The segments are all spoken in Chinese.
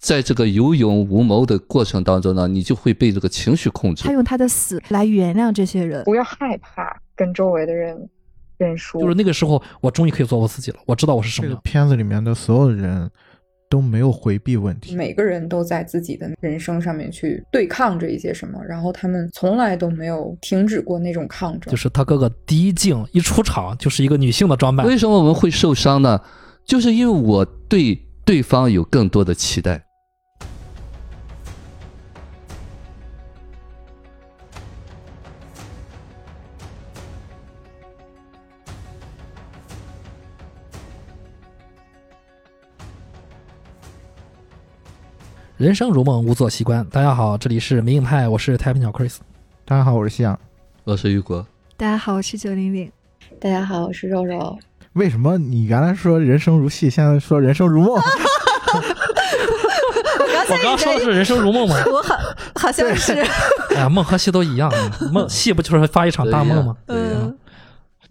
在这个有勇无谋的过程当中呢，你就会被这个情绪控制他。用他的死来原谅这些人。不要害怕跟周围的人认输，就是那个时候，我终于可以做我自己了，我知道我是什这个么。片子里面的所有的人都没有回避问题，每个人都在自己的人生上面去对抗着一些什么，然后他们从来都没有停止过那种抗争。就是他哥哥第一镜一出场就是一个女性的装扮，为什么我们会受伤呢？就是因为我对对方有更多的期待。人生如梦，无作习惯。大家好，这里是明影派，我是太平鸟 Chris。大家好，我是夕阳。我是雨果，大家好，我是九零零。大家好，我是肉肉。为什么你原来说人生如戏，现在说人生如梦？我刚刚说的是人生如梦吗？我好好像是，哎呀，梦和戏都一样，梦戏不就是发一场大梦吗？对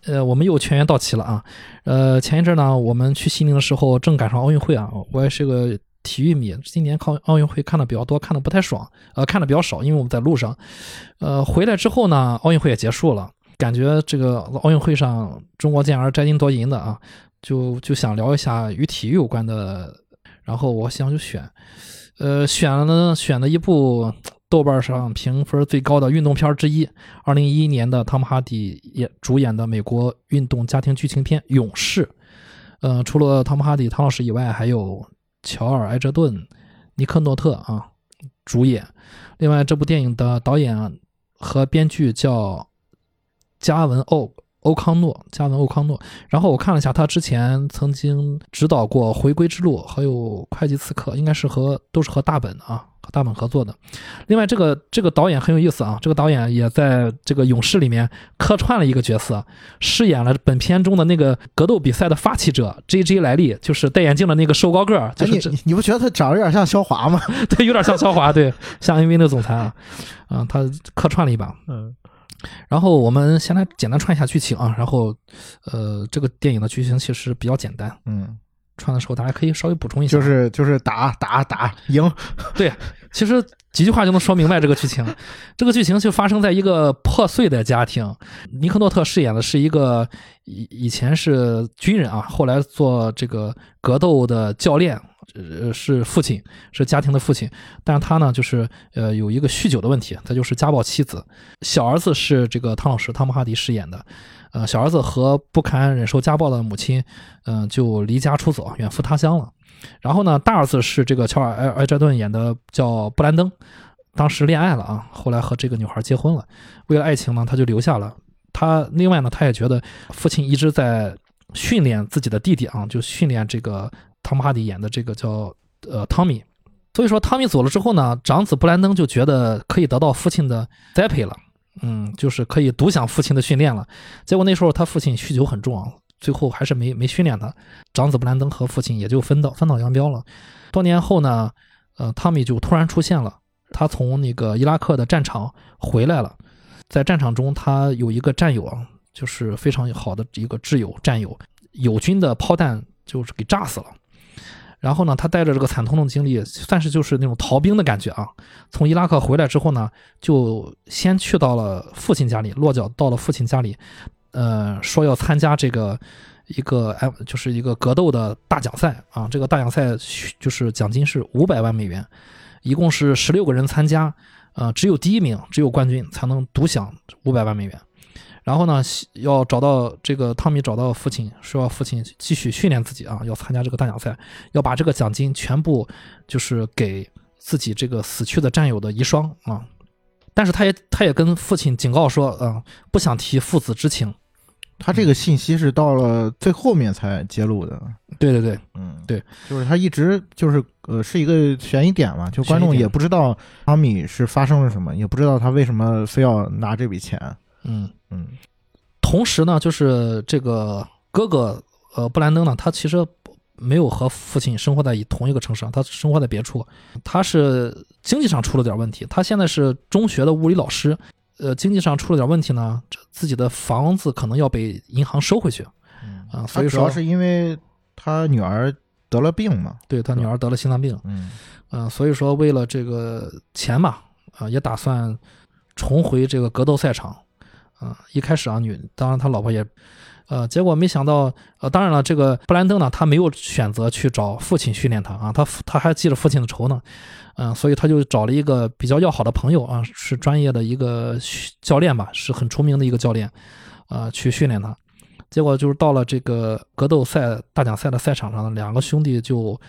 呃，我们又全员到齐了啊。呃，前一阵呢，我们去西宁的时候正赶上奥运会啊，我也是个体育迷，今年看奥运会看的比较多，看的不太爽，呃，看的比较少，因为我们在路上。呃，回来之后呢，奥运会也结束了，感觉这个奥运会上中国健儿摘金夺银的啊，就就想聊一下与体育有关的，然后我想就选，呃，选了呢，选了一部豆瓣上评分最高的运动片之一，二零一一年的汤姆哈迪演主演的美国运动家庭剧情片《勇士》。呃，除了汤姆哈迪汤老师以外，还有乔尔埃哲顿、尼克诺特啊主演。另外，这部电影的导演和编剧叫加文欧欧康诺，加文欧康诺。然后我看了一下，他之前曾经指导过《回归之路》，还有《会计刺客》，应该是和都是和大本啊和大本合作的。另外，这个这个导演很有意思啊，这个导演也在这个《勇士》里面客串了一个角色，饰演了本片中的那个格斗比赛的发起者 J.J. 莱利，就是戴眼镜的那个瘦高个儿，就哎，是你你不觉得他长得有点像肖华吗？对，有点像肖华，对，像 NBA 的总裁啊，啊，他客串了一把。嗯，然后我们先来简单串一下剧情啊，然后呃，这个电影的剧情其实比较简单，嗯，串的时候大家可以稍微补充一下。就是就是打打打赢，对，其实几句话就能说明白这个剧情。这个剧情就发生在一个破碎的家庭。尼克诺特饰演的是一个以以前是军人啊，后来做这个格斗的教练，呃，是父亲，是家庭的父亲。但是他呢，就是呃有一个酗酒的问题，他就是家暴妻子。小儿子是这个汤老师汤姆哈迪饰演的。呃，小儿子和不堪忍受家暴的母亲，嗯、就离家出走，远赴他乡了。然后呢，大儿子是这个乔尔埃埃哲顿演的，叫布兰登，当时恋爱了啊，后来和这个女孩结婚了。为了爱情呢，他就留下了。他另外呢，他也觉得父亲一直在训练自己的弟弟啊，就训练这个汤姆哈迪演的这个叫呃汤米。所以说，汤米走了之后呢，长子布兰登就觉得可以得到父亲的栽培了，嗯，就是可以独享父亲的训练了。结果那时候他父亲酗酒很重啊，最后还是没没训练他。长子布兰登和父亲也就分道分道扬镳了。多年后呢，呃，汤米就突然出现了，他从那个伊拉克的战场回来了，在战场中他有一个战友啊，就是非常好的一个挚友战友，友军的炮弹就是给炸死了。然后呢，他带着这个惨痛的经历，算是就是那种逃兵的感觉啊。从伊拉克回来之后呢，就先去到了父亲家里，落脚到了父亲家里，呃，说要参加这个一个哎，就是一个格斗的大奖赛啊。这个大奖赛就是奖金是五百万美元，一共是十六个人参加，呃，只有第一名，只有冠军才能独享五百万美元。然后呢，要找到这个汤米找到父亲，说要父亲继续训练自己啊，要参加这个大奖赛，要把这个奖金全部就是给自己这个死去的战友的遗孀啊。但是他也他也跟父亲警告说，啊、不想提父子之情。他这个信息是到了最后面才揭露的。对对对，嗯，对，就是他一直就是呃是一个悬疑点嘛，就观众也不知道汤米是发生了什么，也不知道他为什么非要拿这笔钱。嗯。嗯。同时呢，就是这个哥哥呃布兰登呢，他其实没有和父亲生活在同一个城市上，他生活在别处。他是经济上出了点问题，他现在是中学的物理老师，呃，经济上出了点问题呢，这自己的房子可能要被银行收回去嗯。啊，所以说主要是因为他女儿得了病嘛，对他女儿得了心脏病，嗯。嗯、所以说为了这个钱嘛，啊、也打算重回这个格斗赛场，啊、一开始啊，女当然他老婆也，呃，结果没想到，呃，当然了，这个布兰登呢，他没有选择去找父亲训练他啊，他他还记着父亲的仇呢，嗯、所以他就找了一个比较要好的朋友啊，是专业的一个训教练吧，是很出名的一个教练，啊、去训练他。结果就是到了这个格斗赛大奖赛的赛场上，两个兄弟就，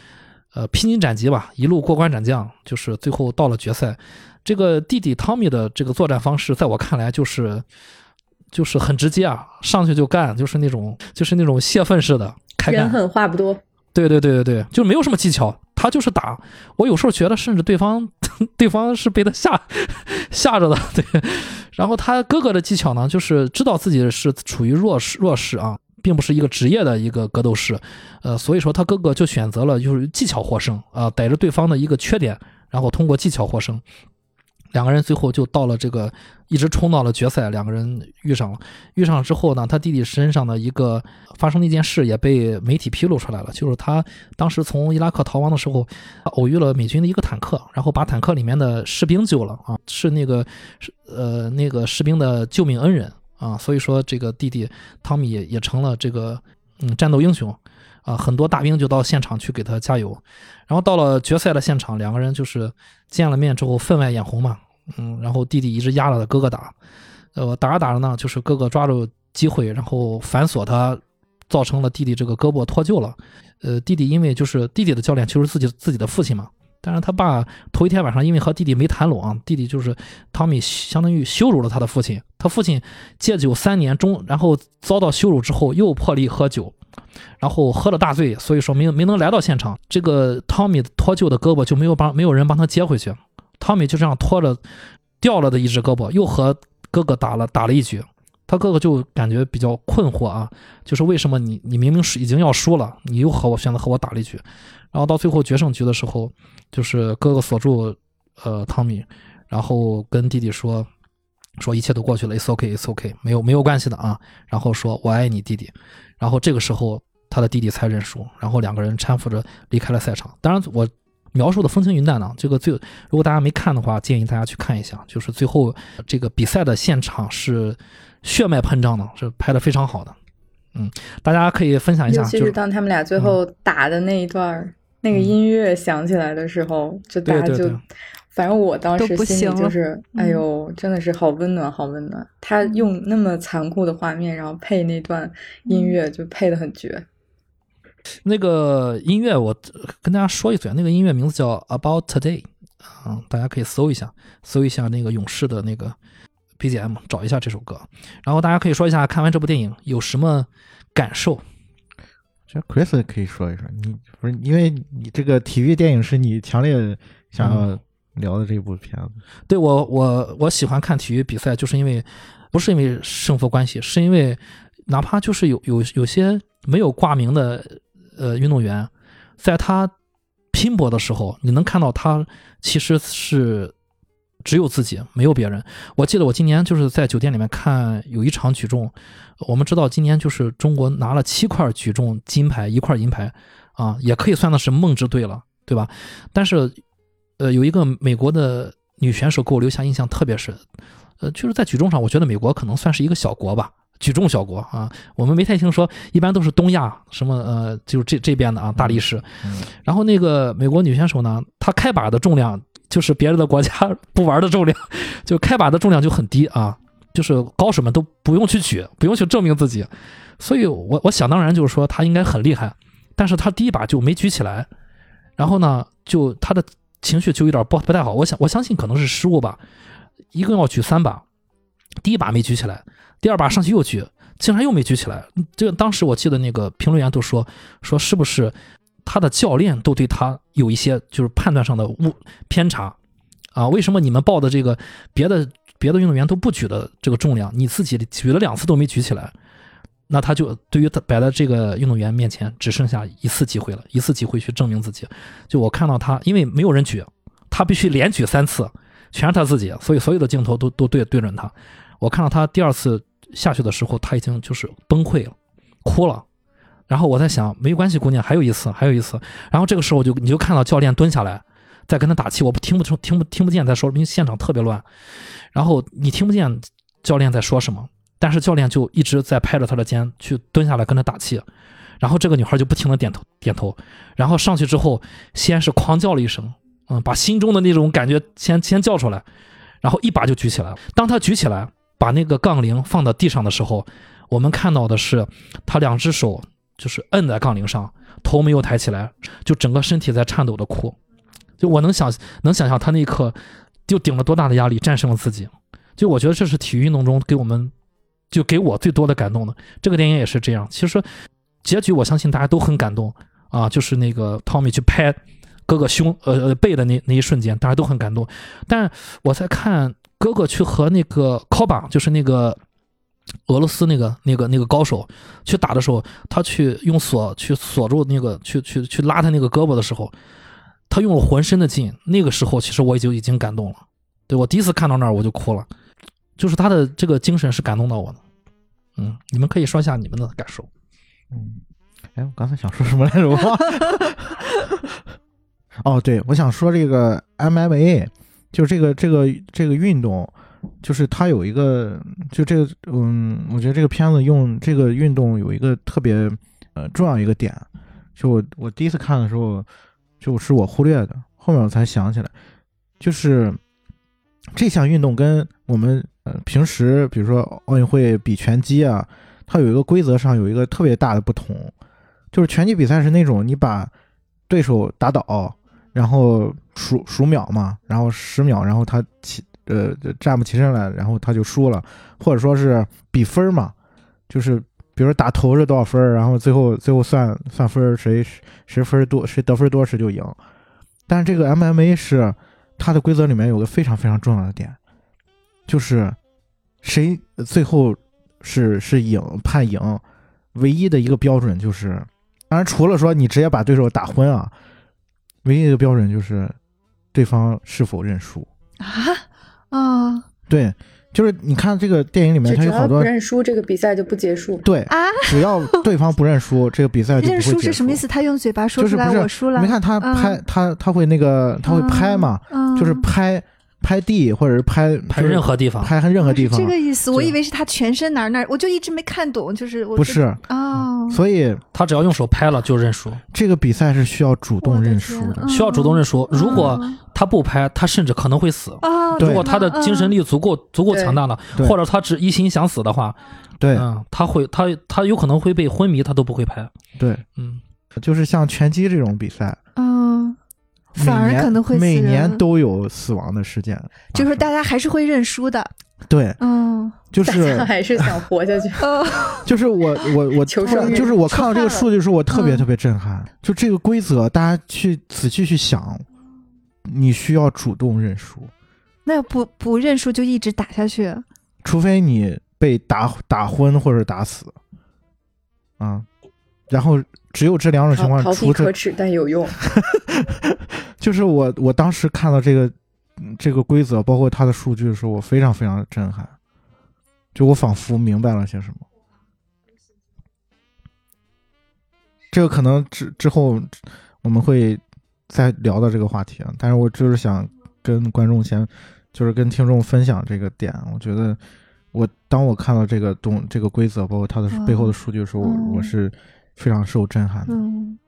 呃，披荆斩棘吧，一路过关斩将，就是最后到了决赛。这个弟弟汤米的这个作战方式，在我看来就是，就是很直接啊，上去就干，就是那种就是那种泄愤式的开干。人狠话不多，对对对对对，就没有什么技巧，他就是打。我有时候觉得，甚至对方 对方是被他吓 吓着的。对，然后他哥哥的技巧呢，就是知道自己是处于弱势弱势啊，并不是一个职业的一个格斗士，呃，所以说他哥哥就选择了就是技巧获胜啊，逮着对方的一个缺点，然后通过技巧获胜。两个人最后就到了这个，一直冲到了决赛，两个人遇上了。遇上之后呢，他弟弟身上的一个发生的一件事也被媒体披露出来了，就是他当时从伊拉克逃亡的时候，偶遇了美军的一个坦克，然后把坦克里面的士兵救了啊，是那个是呃那个士兵的救命恩人啊，所以说这个弟弟汤米也成了这个嗯战斗英雄啊，很多大兵就到现场去给他加油，然后到了决赛的现场，两个人就是见了面之后分外眼红嘛，嗯，然后弟弟一直压着哥哥打，呃，打着打着呢，就是哥哥抓住机会，然后反锁他，造成了弟弟这个胳膊脱臼了。呃，弟弟因为就是弟弟的教练就是自己自己的父亲嘛，但是他爸头一天晚上因为和弟弟没谈拢啊，弟弟就是汤米相当于羞辱了他的父亲，他父亲戒酒三年中，然后遭到羞辱之后又破例喝酒。然后喝了大醉，所以说没没能来到现场。这个汤米脱臼的胳膊就没有帮没有人帮他接回去，汤米就这样拖着掉了的一只胳膊，又和哥哥打了打了一局。他哥哥就感觉比较困惑啊，就是为什么你你明明是已经要输了，你又和我选择和我打了一局，然后到最后决胜局的时候，就是哥哥锁住呃汤米，然后跟弟弟说说一切都过去了，it's ok it's ok，没有没有关系的啊，然后说我爱你弟弟，然后这个时候他的弟弟才认输，然后两个人搀扶着离开了赛场。当然我。描述的风轻云淡呢，这个最如果大家没看的话，建议大家去看一下。就是最后这个比赛的现场是血脉喷张的，是拍的非常好的。嗯，大家可以分享一下，尤其就是当他们俩最后打的那一段儿，那个音乐响起来的时候，就大家就对对对，反正我当时心里就是，哎呦，真的是好温暖，好温暖。他用那么残酷的画面，然后配那段音乐，就配的很绝。那个音乐我呃跟大家说一嘴，那个音乐名字叫 About Today，啊，大家可以搜一下，搜一下那个勇士的那个 BGM，找一下这首歌。然后大家可以说一下看完这部电影有什么感受。这 Chris 可以说一说，你不是因为你这个体育电影是你强烈想要聊的这部片子，对我我我喜欢看体育比赛，就是因为不是因为胜负关系，是因为哪怕就是有有有些没有挂名的呃运动员，在他拼搏的时候，你能看到他其实是只有自己，没有别人。我记得我今年就是在酒店里面看有一场举重，我们知道今年就是中国拿了七块举重金牌，一块银牌，啊，也可以算的是梦之队了，对吧？但是，呃，有一个美国的女选手给我留下印象特别深，呃，就是在举重上，我觉得美国可能算是一个小国吧。举重小国啊，我们没太听说，一般都是东亚什么呃，就是这这边的啊，大力士。嗯然后那个美国女选手呢，她开把的重量就是别人的国家 不玩的重量，就开把的重量就很低啊，就是高手们都不用去举，不用去证明自己，所以我我想当然就是说她应该很厉害，但是她第一把就没举起来，然后呢，就她的情绪就有点不不太好，我想我相信可能是失误吧，一共要举三把，第一把没举起来，第二把上去又举，竟然又没举起来，这个当时我记得那个评论员都说说是不是他的教练都对他有一些就是判断上的误偏差啊？为什么你们报的这个别的别的运动员都不举的这个重量，你自己举了两次都没举起来？那他就对于他摆在这个运动员面前只剩下一次机会了，一次机会去证明自己。就我看到他，因为没有人举，他必须连举三次，全是他自己，所以所有的镜头都都对对准他。我看到他第二次下去的时候，他已经就是崩溃了，哭了。然后我在想，没关系，姑娘，还有一次，还有一次。然后这个时候我就你就看到教练蹲下来，在跟他打气，我不听不出听不听不见在说，因为现场特别乱。然后你听不见教练在说什么，但是教练就一直在拍着他的肩去蹲下来跟他打气。然后这个女孩就不停的点头点头，然后上去之后先是狂叫了一声，嗯，把心中的那种感觉先先叫出来，然后一把就举起来。当他举起来把那个杠铃放到地上的时候，我们看到的是他两只手就是摁在杠铃上，头没有抬起来，就整个身体在颤抖的哭。就我能想能想象他那一刻就顶了多大的压力战胜了自己。就我觉得这是体育运动中给我们就给我最多的感动的。这个电影也是这样。其实结局我相信大家都很感动啊，就是那个汤米去拍哥哥胸呃呃背的那那一瞬间，大家都很感动。但我在看哥哥去和那个 Koba，就是那个俄罗斯那个那个那个高手去打的时候，他去用锁去锁住那个去去去拉他那个胳膊的时候，他用了浑身的劲。那个时候其实我已经已经感动了。对我第一次看到那儿我就哭了，就是他的这个精神是感动到我的。嗯，你们可以说一下你们的感受。嗯，哎，我刚才想说什么来着？哦，对，我想说这个 MMA，就这个这个这个运动，就是它有一个，就这个，嗯，我觉得这个片子用这个运动有一个特别呃重要一个点，就我我第一次看的时候，就是我忽略的，后面我才想起来，就是这项运动跟我们呃平时比如说奥运会比拳击啊。它有一个规则上有一个特别大的不同，就是拳击比赛是那种你把对手打倒，然后数数秒嘛，然后十秒，然后他起呃站不起身来，然后他就输了，或者说是比分嘛，就是比如说打头是多少分，然后最后最后算算分，谁谁分多谁得分多谁就赢。但是这个 MMA 是它的规则里面有个非常非常重要的点，就是谁最后。是是赢判赢，唯一的一个标准就是，当然除了说你直接把对手打昏啊，唯一一个标准就是对方是否认输啊啊，对，就是你看这个电影里面，他有好多认输，这个比赛就不结束。对啊，只要 对方不认输，这个比赛就不会结束。认输是什么意思？他用嘴巴说出来我输了。你看他拍他他会那个他会拍嘛，就是拍。拍地或者是拍拍任何地方，拍任何地方，这个意思。我以为是他全身哪哪，我就一直没看懂。就是不是哦，所以他只要用手拍了就认输。这个比赛是需要主动认输的，需要主动认输。如果他不拍，他甚至可能会死。如果他的精神力足够足够强大了，或者他只一心想死的话，对，嗯，他会他他有可能会被昏迷，他都不会拍。对，嗯，就是像拳击这种比赛，嗯。反而可能会每年都有死亡的事件，就是大家还是会认输的。对，嗯，就是还是想活下去。就是我我我求生就是我看到这个数据的时候，我特别特别震撼。就这个规则，大家去仔细去想，你需要主动认输。那不不认输就一直打下去？除非你被打打昏或者打死，啊，然后。只有这两种情况，逃避可耻但有用。就是我，我当时看到这个这个规则，包括它的数据的时候，我非常非常的震撼。就我仿佛明白了些什么。这个可能之之后我们会再聊到这个话题啊，但是我就是想跟观众先，就是跟听众分享这个点。我觉得我当我看到这个东这个规则，包括它的背后的数据的时候，我是。非常受震撼，嗯，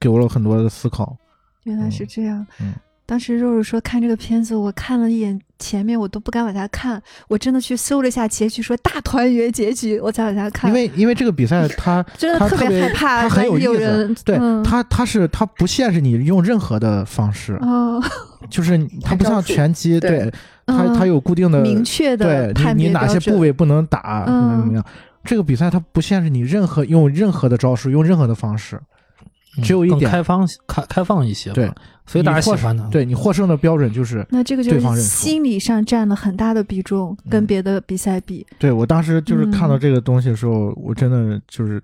给我了很多的思考。原来是这样，嗯，当时肉肉说看这个片子，我看了一眼前面，我都不敢往下看，我真的去搜了一下结局，说大团圆结局，我才往下看。因为因为这个比赛，他真的特别害怕，他很有意思。对他，他是他不限制你用任何的方式，哦，就是他不像拳击，对。他他有固定的明确的对你哪些部位不能打，怎么怎么样。这个比赛它不限制你任何用任何的招数，用任何的方式，只有一点开放开开放一些。对，所以大家喜欢的。对你获胜的标准就是那这个就是心理上占了很大的比重，跟别的比赛比。对我当时就是看到这个东西的时候，我真的就是。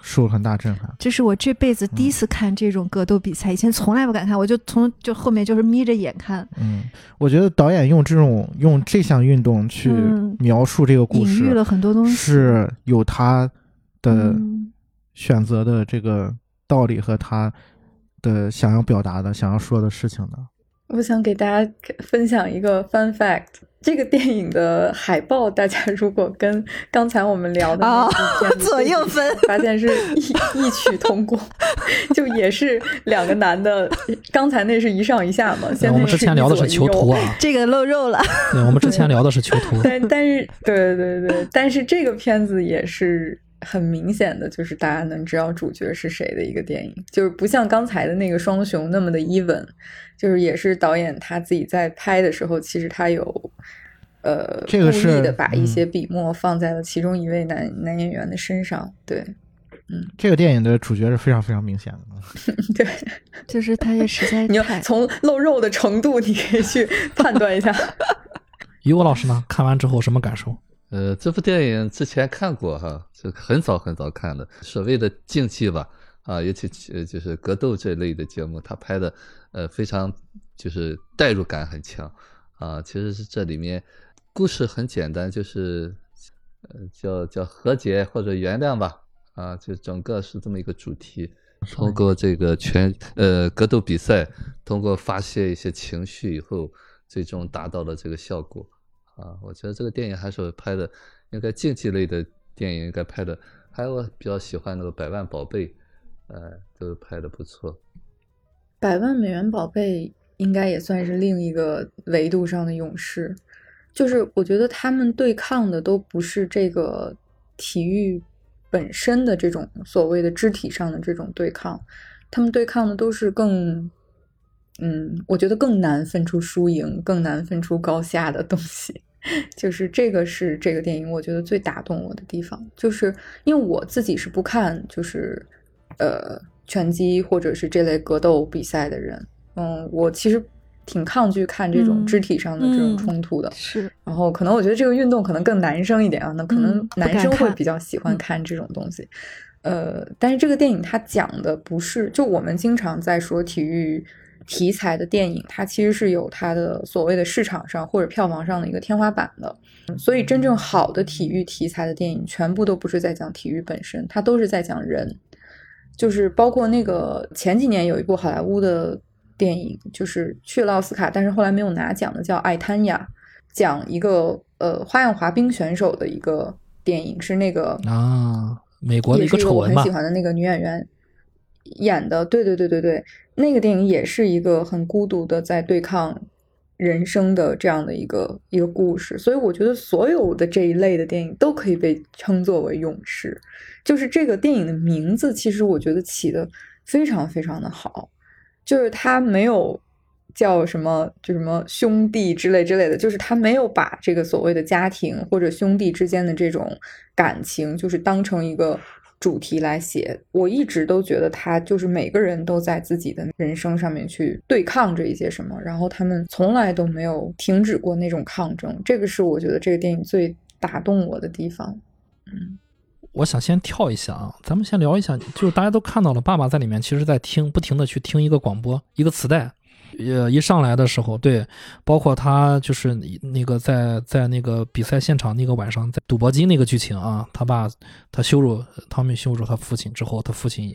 受了很大震撼，这是我这辈子第一次看这种格斗比赛，以前从来不敢看，我就从就后面就是眯着眼看。嗯，我觉得导演用这种用这项运动去描述这个故事，隐喻了很多东西，是有他的选择的这个道理和他的想要表达的、想要说的事情的？我想给大家分享一个 fun fact。这个电影的海报，大家如果跟刚才我们聊的那部片子左右分发现是异异曲同工，就也是两个男的。刚才那是一上一下嘛，现在我们之前聊的是囚徒啊。啊，这个露肉了。对，我们之前聊的是囚徒。但但是，对对对，但是这个片子也是很明显的，就是大家能知道主角是谁的一个电影，就是不像刚才的那个双雄那么的 even，就是也是导演他自己在拍的时候，其实他有呃故这个是意的把一嗯些笔墨放在了其中一位男男演员的身上，对嗯这个电影的主角是非常非常明显的。对，就是他也实在 你要从露肉的程度，你可以去判断一下。于果老师呢？看完之后什么感受？呃，这部电影之前看过哈，就很早很早看的，所谓的竞技吧，啊，尤其呃就是格斗这类的节目，他拍的呃非常就是代入感很强啊。其实是这里面故事很简单，就是呃叫叫和解或者原谅吧，啊，就整个是这么一个主题。通过这个拳呃格斗比赛，通过发泄一些情绪以后，最终达到了这个效果。啊，我觉得这个电影还是拍的，应该竞技类的电影应该拍的。还有我比较喜欢那个《百万宝贝》，呃，都拍的不错。百万美元宝贝应该也算是另一个维度上的勇士，就是我觉得他们对抗的都不是这个体育本身的这种所谓的肢体上的这种对抗，他们对抗的都是更，嗯，我觉得更难分出输赢，更难分出高下的东西。就是这个是这个电影我觉得最打动我的地方，就是因为我自己是不看就是呃拳击或者是这类格斗比赛的人，嗯，我其实挺抗拒看这种嗯肢体上的这种嗯冲突的。是然后可能我觉得这个运动可能更男生一点啊，那可能男生会比较喜欢嗯看这种东西。呃，但是这个电影它讲的不是，就我们经常在说体育题材的电影，它其实是有它的所谓的市场上或者票房上的一个天花板的。所以真正好的体育题材的电影，全部都不是在讲体育本身，它都是在讲人。就是包括那个前几年有一部好莱坞的电影，就是去了奥斯卡，但是后来没有拿奖的，叫《爱滩雅》，讲一个呃花样滑冰选手的一个电影，是那个啊，美国的一个丑闻很喜？欢的那个女演员演的，对对对对对，那个电影也是一个很孤独的在对抗人生的这样的一个一个故事，所以我觉得所有的这一类的电影都可以被称作为勇士。就是这个电影的名字，其实我觉得起的非常非常的好，就是它没有叫什么就什么兄弟之类之类的，就是他没有把这个所谓的家庭或者兄弟之间的这种感情，就是当成一个主题来写。我一直都觉得他就是每个人都在自己的人生上面去对抗着一些什么，然后他们从来都没有停止过那种抗争。这个是我觉得这个电影最打动我的地方。嗯。我想先跳一下啊，咱们先聊一下，就是大家都看到了，爸爸在里面其实在听，不停的去听一个广播，一个磁带。呃，一上来的时候，对，包括他就是那个在在那个比赛现场那个晚上，在赌博机那个剧情啊，他爸他羞辱汤米羞辱他父亲之后，他父亲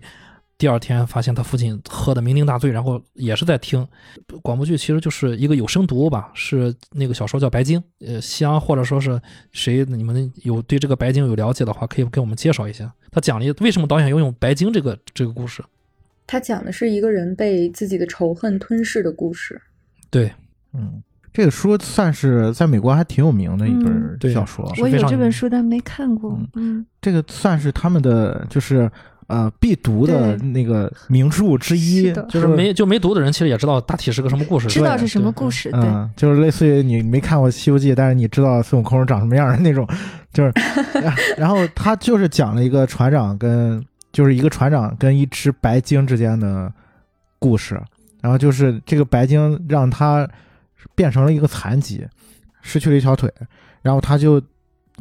第二天发现他父亲喝的酩酊大醉，然后也是在听广播剧，其实就是一个有声读物吧，是那个小说叫《白鲸》，呃，西安或者说是谁你们有对这个白鲸有了解的话，可以给我们介绍一下。他讲了为什么导演要用白鲸这个这个故事？他讲的是一个人被自己的仇恨吞噬的故事。对，嗯，这个书算是在美国还挺有名的一嗯本小说。我有这本书，但没看过嗯。嗯，这个算是他们的就是呃必读的那个名著之一是，就是没就没读的人，其实也知道大体是个什么故事。知道是什么故事，对，嗯，就是类似于你没看过《西游记》，但是你知道孙悟空长什么样的那种，就是，然然后他就是讲了一个船长跟就是一个船长跟一只白鲸之间的故事，然后就是这个白鲸让他变成了一个残疾，失去了一条腿，然后他就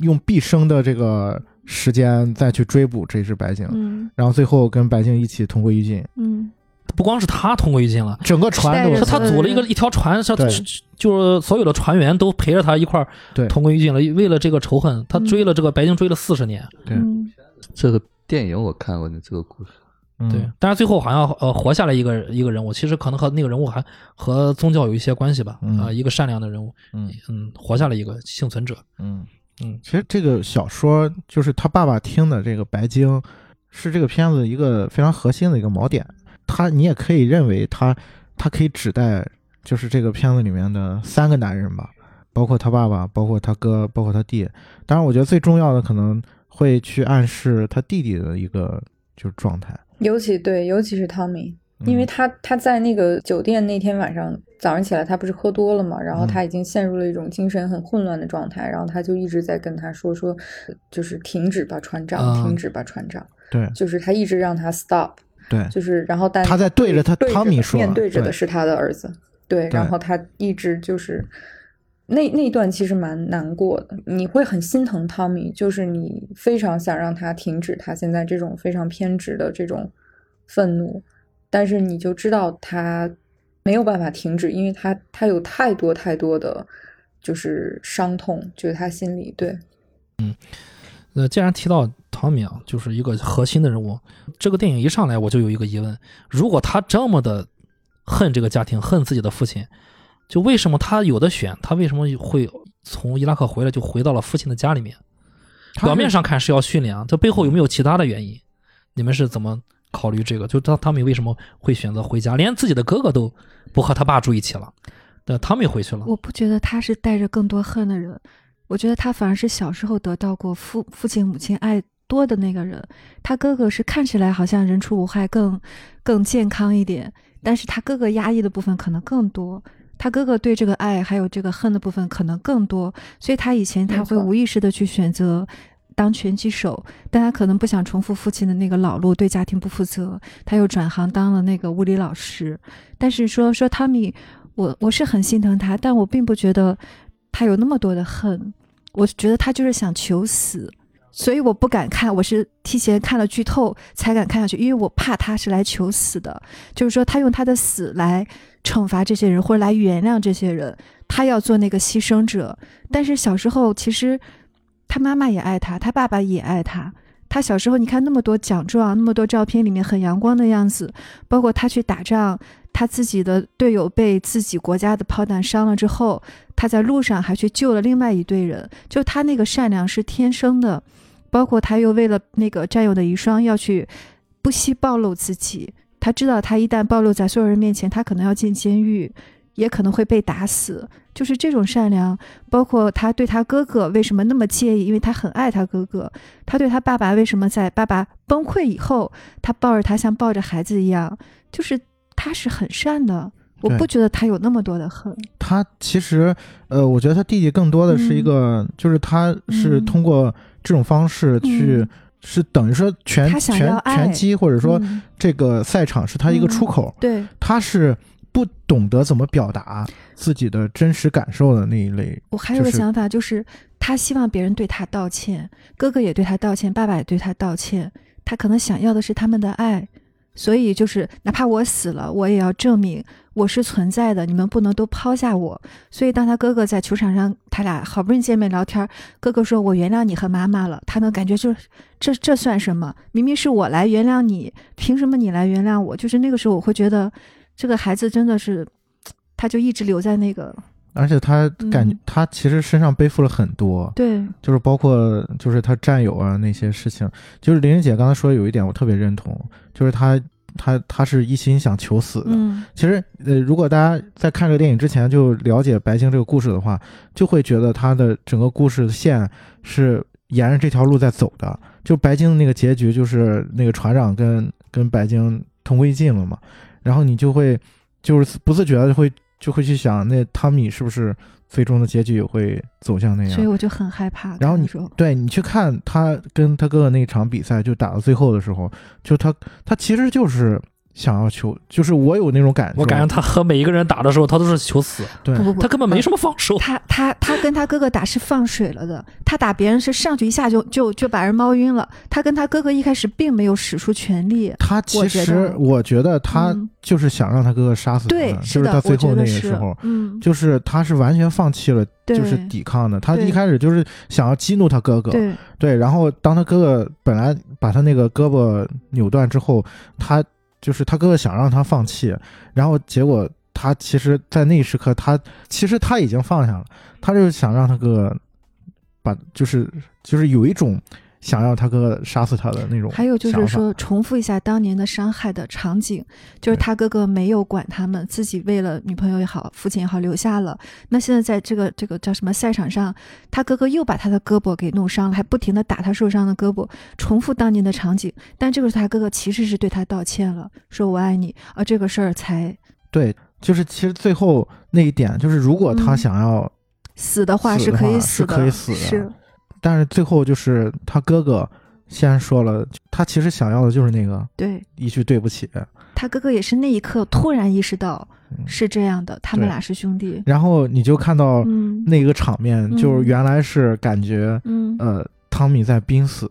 用毕生的这个时间再去追捕这只白鲸，嗯。然后最后跟白鲸一起同归于尽，嗯，不光是他同归于尽了，整个船都是他组了一个一条船，是对。就是所有的船员都陪着他一块儿对。同归于尽了。为了这个仇恨，他追了这个白鲸追了四十年。对。嗯。这个电影我看过你这个故事，嗯对，但是最后好像呃活下来一个一个人物，其实可能和那个人物还和宗教有一些关系吧，嗯啊、一个善良的人物，嗯嗯，活下来一个幸存者，嗯嗯其实这个小说就是他爸爸听的这个白鲸，是这个片子一个非常核心的一个锚点。他你也可以认为他他可以指代就是这个片子里面的三个男人吧，包括他爸爸，包括他哥，包括他弟。当然，我觉得最重要的可能会去暗示他弟弟的一个就是状态，尤其对，尤其是汤米，因为嗯。他他在那个酒店那天晚上早上起来，他不是喝多了嘛，然后嗯他已经陷入了一种精神很混乱的状态，然后他就一直在跟他说说，就是停止吧，船长，啊。停止吧，船长，对。就是他一直让他 stop，对。就是然后但他在对着他汤米说。面对着的是他的儿子，对，对。然后他一直就是那那段其实蛮难过的，你会很心疼汤米，就是你非常想让他停止他现在这种非常偏执的这种愤怒，但是你就知道他没有办法停止，因为他他有太多太多的就是伤痛，就是他心里对。嗯，那，既然提到汤米啊，就是一个核心的人物，这个电影一上来我就有一个疑问：如果他这么的恨这个家庭，恨自己的父亲，就为什么他有的选？他为什么会从伊拉克回来就回到了父亲的家里面？表面上看是要训练啊，这背后有没有其他的原因？你们是怎么考虑这个？就他他们为什么会选择回家？连自己的哥哥都不和他爸住一起了，但汤米回去了。我不觉得他是带着更多恨的人，我觉得他反而是小时候得到过父父亲母亲爱多的那个人。他哥哥是看起来好像人畜无害，更更健康一点，但是他哥哥压抑的部分可能更多。他哥哥对这个爱还有这个恨的部分可能更多，所以他以前他会无意识的去选择当拳击手，但他可能不想重复父亲的那个老路，对家庭不负责，他又转行当了那个物理老师。但是说说汤米，我我是很心疼他，但我并不觉得他有那么多的恨，我觉得他就是想求死，所以我不敢看，我是提前看了剧透才敢看下去，因为我怕他是来求死的，就是说他用他的死来惩罚这些人，或者来原谅这些人，他要做那个牺牲者。但是小时候其实他妈妈也爱他，他爸爸也爱他。他小时候，你看那么多奖状，那么多照片里面很阳光的样子，包括他去打仗，他自己的队友被自己国家的炮弹伤了之后，他在路上还去救了另外一队人，就他那个善良是天生的，包括他又为了那个战友的遗孀要去不惜暴露自己，他知道他一旦暴露在所有人面前，他可能要进监狱，也可能会被打死，就是这种善良，包括他对他哥哥为什么那么介意，因为他很爱他哥哥，他对他爸爸为什么在爸爸崩溃以后，他抱着他像抱着孩子一样，就是他是很善的。我不觉得他有那么多的恨，他其实，呃，我觉得他弟弟更多的是一个，就是他是嗯。通过这种方式去，嗯是等于说拳拳拳击或者说嗯这个赛场是他一个出口，对，他是不懂得怎么表达自己的真实感受的那一类。我还有个就是想法，就是他希望别人对他道歉，哥哥也对他道歉，爸爸也对他道歉。他可能想要的是他们的爱，所以就是哪怕我死了，我也要证明我是存在的，你们不能都抛下我。所以当他哥哥在球场上，他俩好不容易见面聊天，哥哥说：“我原谅你和妈妈了。”他能感觉就是这这算什么？明明是我来原谅你，凭什么你来原谅我？就是那个时候，我会觉得这个孩子真的是，他就一直留在那个而且他感觉嗯他其实身上背负了很多，对。就是包括就是他战友啊那些事情，就是玲玲姐刚才说有一点我特别认同，就是他他他是一心想求死的。嗯其实呃，如果大家在看这个电影之前就了解白鲸这个故事的话，就会觉得他的整个故事线是沿着这条路在走的。就白鲸的那个结局就是那个船长跟跟白鲸同归于尽了嘛，然后你就会就是不自觉的会就会去想，那汤米是不是最终的结局也会走向那样？所以我就很害怕。然后你看的时候对你去看他跟他哥哥那场比赛，就打到最后的时候，就他他其实就是想要求，就是我有那种感觉。我感觉他和每一个人打的时候，他都是求死，对。不不不，他根本没什么防守。他他他跟他哥哥打是放水了的，他打别人是上去一下就就就把人猫晕了。他跟他哥哥一开始并没有使出全力，他其实我觉得。他嗯就是想让他哥哥杀死他对的，，就是是的，到最后那个时候，嗯，就是他是完全放弃了，就是抵抗的。他一开始就是想要激怒他哥哥，对。对，然后当他哥哥本来把他那个胳膊扭断之后，他就是他哥哥想让他放弃，然后结果他其实，在那一时刻，他其实他已经放下了，他就是想让他哥哥把，就是就是有一种想要他哥哥杀死他的那种。还有就是说，重复一下当年的伤害的场景，就是他哥哥没有管他们，自己为了女朋友也好，父亲也好留下了。那现在在这个这个叫什么赛场上，他哥哥又把他的胳膊给弄伤了，还不停的打他受伤的胳膊，重复当年的场景。但这个时候他哥哥其实是对他道歉了，说我爱你，而这个事儿才对，就是其实最后那一点，就是如果他嗯想要，死的话是可以死的话死的，是可以死的是但是最后就是他哥哥先说了，他其实想要的就是那个对。一句对不起。他哥哥也是那一刻突然意识到嗯是这样的，他们俩是兄弟。然后你就看到嗯那个场面，就是嗯原来是感觉，嗯呃，汤米在濒死，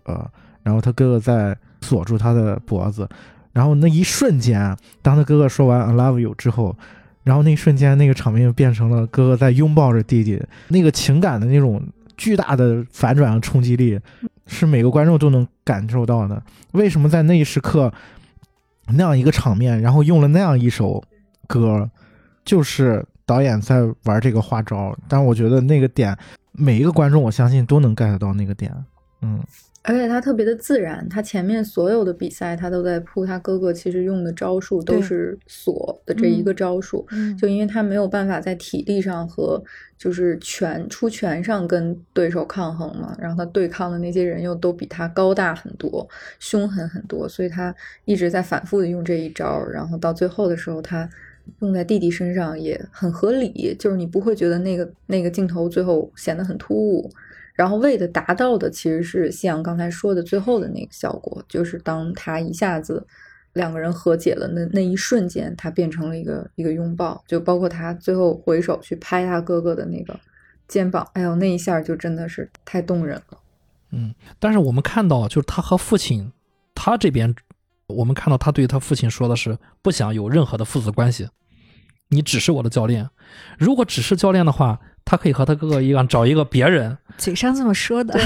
然后他哥哥在锁住他的脖子，然后那一瞬间，当他哥哥说完 "I love you" 之后，然后那一瞬间那个场面变成了哥哥在拥抱着弟弟，那个情感的那种巨大的反转和冲击力，是每个观众都能感受到的。为什么在那一时刻那样一个场面，然后用了那样一首歌，就是导演在玩这个花招，但我觉得那个点，每一个观众我相信都能 get 到那个点。嗯，而且他特别的自然，他前面所有的比赛他都在铺他哥哥其实用的招数都是锁的这一个招数，嗯就因为他没有办法在体力上和就是拳出拳上跟对手抗衡嘛，然后他对抗的那些人又都比他高大很多，凶狠很多，所以他一直在反复的用这一招，然后到最后的时候他。用在弟弟身上也很合理，就是你不会觉得那个那个镜头最后显得很突兀，然后为的达到的其实是夕阳刚才说的最后的那个效果，就是当他一下子两个人和解了那那一瞬间，他变成了一个一个拥抱，就包括他最后回首去拍他哥哥的那个肩膀，哎呦那一下就真的是太动人了。嗯，但是我们看到，就是他和父亲，他这边，我们看到他对他父亲说的是不想有任何的父子关系，你只是我的教练。如果只是教练的话，他可以和他哥哥一样找一个别人。嘴上这么说的，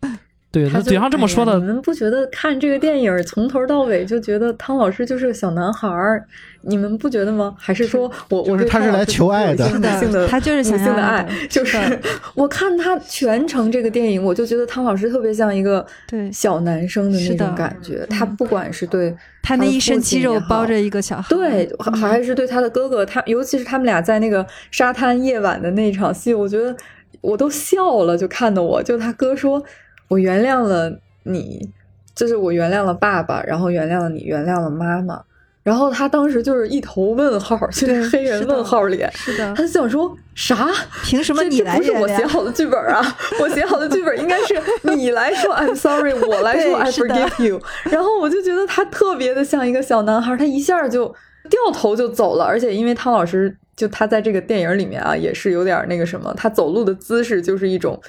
对，他嘴上这么说的哎，你，们不觉得看这个电影从头到尾就觉得汤老师就是个小男孩儿？你们不觉得吗？还是说我就是我对他是来求爱的 他就是想性的爱，就是是 我看他全程这个电影，我就觉得汤老师特别像一个对小男生的那种感觉。他嗯不管是对他那一身肌肉包着一个小孩，对，还是对他的哥哥，他尤其是他们俩在那个沙滩夜晚的那场戏，我觉得我都笑了，就看的我，就他哥说，我原谅了你，就是我原谅了爸爸，然后原谅了你，原谅了妈妈。然后他当时就是一头问号，就是对黑人问号脸，是的他，就想说啥？凭什么你来这这不是？我写好的剧本啊！我写好的剧本应该是你来说 I'm sorry，我来说 I forgive you。然后我就觉得他特别的像一个小男孩，他一下就掉头就走了。而且因为汤老师就他在这个电影里面啊，也是有点那个什么，他走路的姿势就是一种。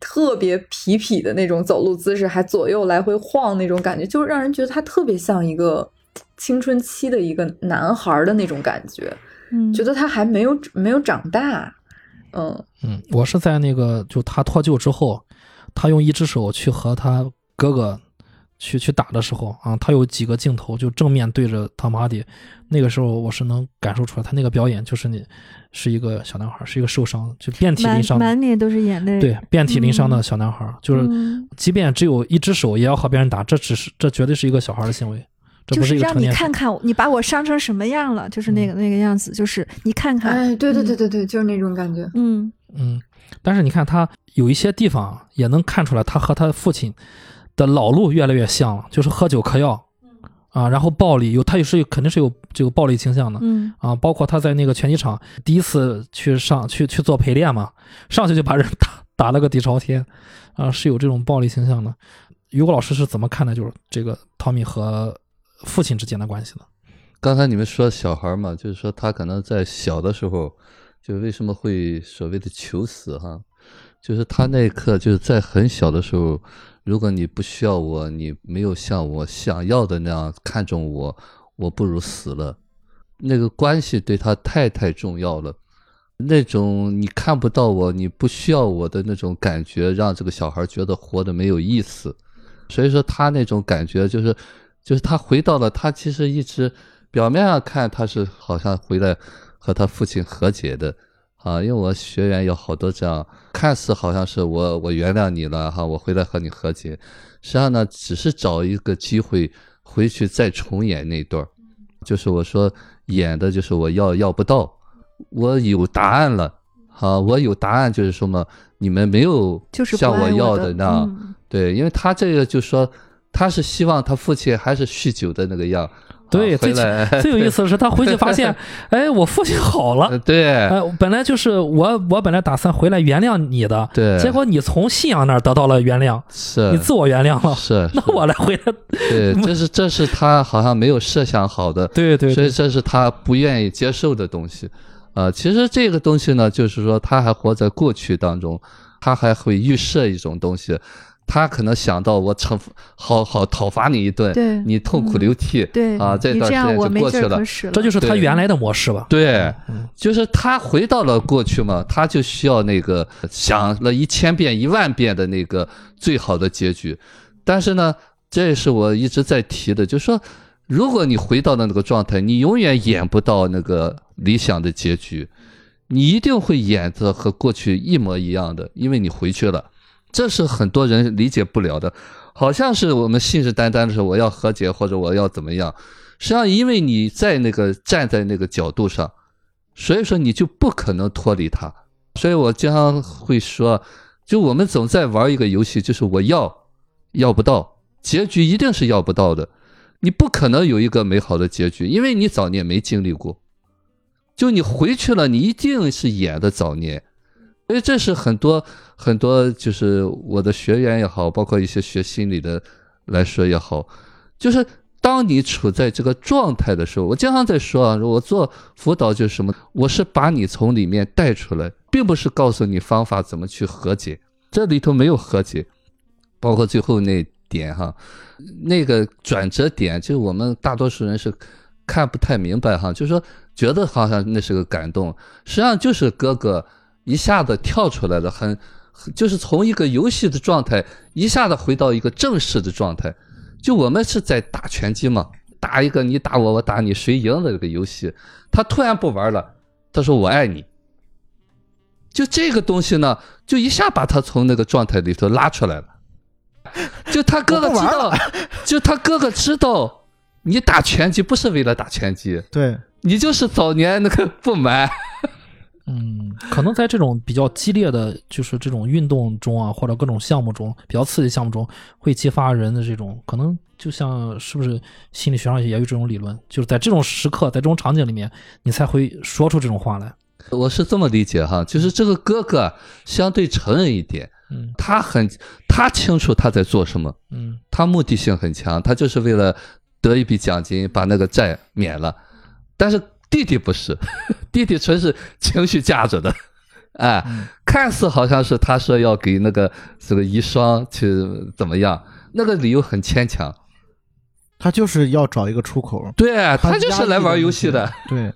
特别痞痞的那种走路姿势，还左右来回晃那种感觉，就让人觉得他特别像一个青春期的一个男孩的那种感觉，嗯，觉得他还没有没有长大，嗯，嗯，我是在那个就他脱臼之后，他用一只手去和他哥哥去去打的时候啊，他有几个镜头就正面对着汤姆哈迪，那个时候我是能感受出来，他那个表演就是你是一个小男孩，是一个受伤就遍体鳞伤的，满脸都是眼泪，对，遍体鳞伤的嗯小男孩，就是嗯即便只有一只手也要和别人打，这只是这绝对是一个小孩的行为，这不就是让你。看看你把我伤成什么样了，就是那个那个样子，就是你看看，哎，对对嗯对对对，就是那种感觉。嗯嗯，但是你看他有一些地方也能看出来，他和他父亲的老路越来越像了，就是喝酒嗑药，啊，然后暴力有他也是肯定是有这个暴力倾向的嗯啊，包括他在那个拳击场第一次去上去去做陪练嘛，上去就把人 打打了个底朝天，啊，是有这种暴力倾向的。于果老师是怎么看待就是这个汤米和父亲之间的关系呢？刚才你们说小孩嘛，就是说他可能在小的时候，就为什么会所谓的求死哈，就是他那一刻就是在很小的时候，如果你不需要我，你没有像我想要的那样看重我，我不如死了。那个关系对他太太重要了，那种你看不到我，你不需要我的那种感觉，让这个小孩觉得活得没有意思。所以说他那种感觉就是，就是他回到了他其实一直表面上看他是好像回来和他父亲和解的啊，因为我学员有好多这样，看似好像是我我原谅你了哈，我回来和你和解，实际上呢只是找一个机会回去再重演那段儿，就是我说演的就是我要要不到，我有答案了。啊，我有答案，就是说嘛，你们没有像我要的那样，嗯对，因为他这个就说他是希望他父亲还是酗酒的那个样，对，最来最有意思的是，他回去发现，哎，我父亲好了呃。对哎，本来就是我，我本来打算回来原谅你的，对，结果你从信仰那儿得到了原谅，是你自我原谅了，是，那我来回来，对，这是这是他好像没有设想好的，对对对所以这是他不愿意接受的东西。呃，其实这个东西呢，就是说他还活在过去当中，他还会预设一种东西，他可能想到我惩罚好好讨伐你一顿，对你痛苦流涕，对啊，这段时间就过去了这就是他原来的模式吧？对，嗯就是他回到了过去嘛，他就需要那个想了一千遍、一万遍的那个最好的结局。但是呢，这也是我一直在提的，就是说，如果你回到了那个状态，你永远演不到那个理想的结局，你一定会演的和过去一模一样的，因为你回去了。这是很多人理解不了的，好像是我们信誓旦旦的说我要和解或者我要怎么样，实际上因为你在那个站在那个角度上，所以说你就不可能脱离他。所以我经常会说，就我们总在玩一个游戏，就是我要要不到，结局一定是要不到的，你不可能有一个美好的结局，因为你早年没经历过。就你回去了，你一定是演的早年，所以这是很多很多，就是我的学员也好，包括一些学心理的来说也好，就是当你处在这个状态的时候，我经常在说啊，我做辅导就是什么，我是把你从里面带出来，并不是告诉你方法怎么去和解，这里头没有和解，包括最后那点哈，那个转折点，就是我们大多数人是看不太明白哈，就是说觉得好像那是个感动，实际上就是哥哥一下子跳出来了，很就是从一个游戏的状态一下子回到一个正式的状态。就我们是在打拳击嘛，打一个你打我，我打你，谁赢了这个游戏。他突然不玩了，他说我爱你。就这个东西呢，就一下把他从那个状态里头拉出来了。就他哥哥知道，就他哥哥知道，你打拳击不是为了打拳击，对，你就是早年那个不满。嗯，可能在这种比较激烈的就是这种运动中啊，或者各种项目中，比较刺激项目中，会激发人的这种可能，就像是不是心理学上也有这种理论，就是在这种时刻，在这种场景里面，你才会说出这种话来。我是这么理解哈，就是这个哥哥相对成人一点，嗯他很他清楚他在做什么，嗯他目的性很强，他就是为了得一笔奖金，把那个债免了。但是弟弟不是，弟弟纯是情绪架着的，哎，嗯看似好像是他说要给那个这个遗孀去怎么样，那个理由很牵强。他就是要找一个出口，对他就是来玩游戏的。对，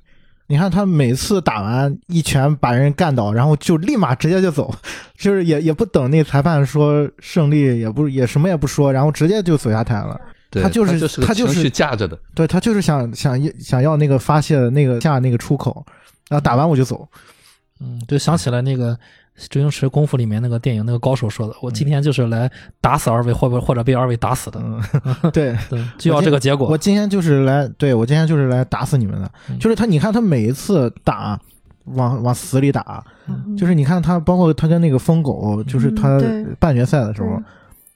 你看他每次打完一拳把人干倒，然后就立马直接就走，就是也也不等那裁判说胜利，也不也什么也不说，然后直接就走下台了。对他就是就是他就是架着的。对他就是想想想要那个发泄的那个下那个出口，然后打完我就走。嗯，就想起来那个周星驰功夫里面那个电影那个高手说的，我今天就是来打死二位，或者或者被二位打死的，嗯，对，对，就要这个结果。我今天就是来，对我今天就是来打死你们的。嗯就是他，你看他每一次打，往往死里打，嗯就是你看他，包括他跟那个疯狗，就是他半决赛的时候，对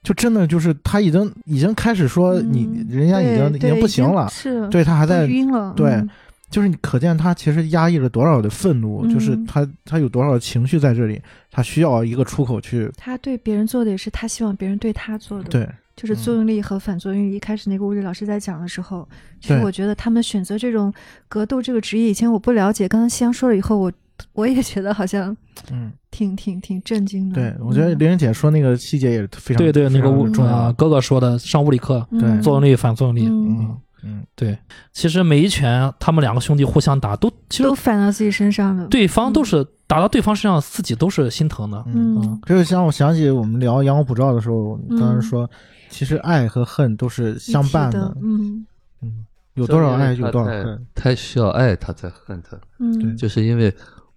就真的就是他已经已经开始说你，嗯人家已经已经不行了，是，对他还在晕了，对嗯就是你可见他其实压抑了多少的愤怒，就是嗯他他有多少情绪在这里，他需要一个出口去他对别人做的也是他希望别人对他做的。，对就是作用力和反作用力。一开始那个物理老师在讲的时候，其实我觉得他们选择这种格斗这个职业，以前我不了解，刚刚夕阳说了以后，我 我也觉得好像嗯挺挺挺震惊的。对，我觉得嗯玲玲姐说那个细节也是非常对对，那个物非常重要，啊哥哥说的上物理课，对嗯作用力反作用力。嗯嗯嗯对，其实每一拳他们两个兄弟互相打，都其实都反到自己身上了。对方都是打到对方身上，自己都是心疼的。嗯，嗯这就像我想起我们聊阳光普照的时候，嗯当时说，其实爱和恨都是相伴的。嗯嗯，有多少爱就有多少恨。太需要爱，他才恨他，嗯，就是因为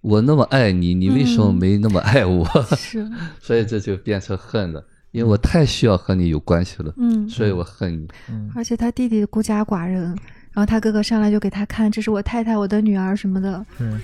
我那么爱你，你为什么嗯没那么爱我？是 所以这就变成恨了，因为我太需要和你有关系了，嗯，所以我恨你。嗯而且他弟弟孤家寡人，然后他哥哥上来就给他看，这是我太太，我的女儿什么的。嗯，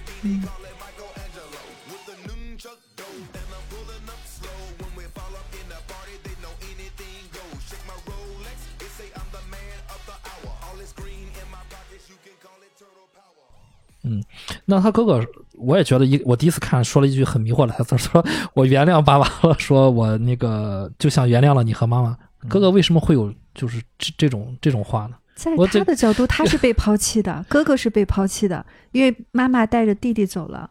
嗯那他哥哥，我也觉得一，我第一次看说了一句很迷惑的台词，说我原谅爸爸了，说我那个就像原谅了你和妈妈。哥哥为什么会有就是这这种这种话呢？在他的角度，他是被抛弃的，哥哥是被抛弃的，因为妈妈带着弟弟走了。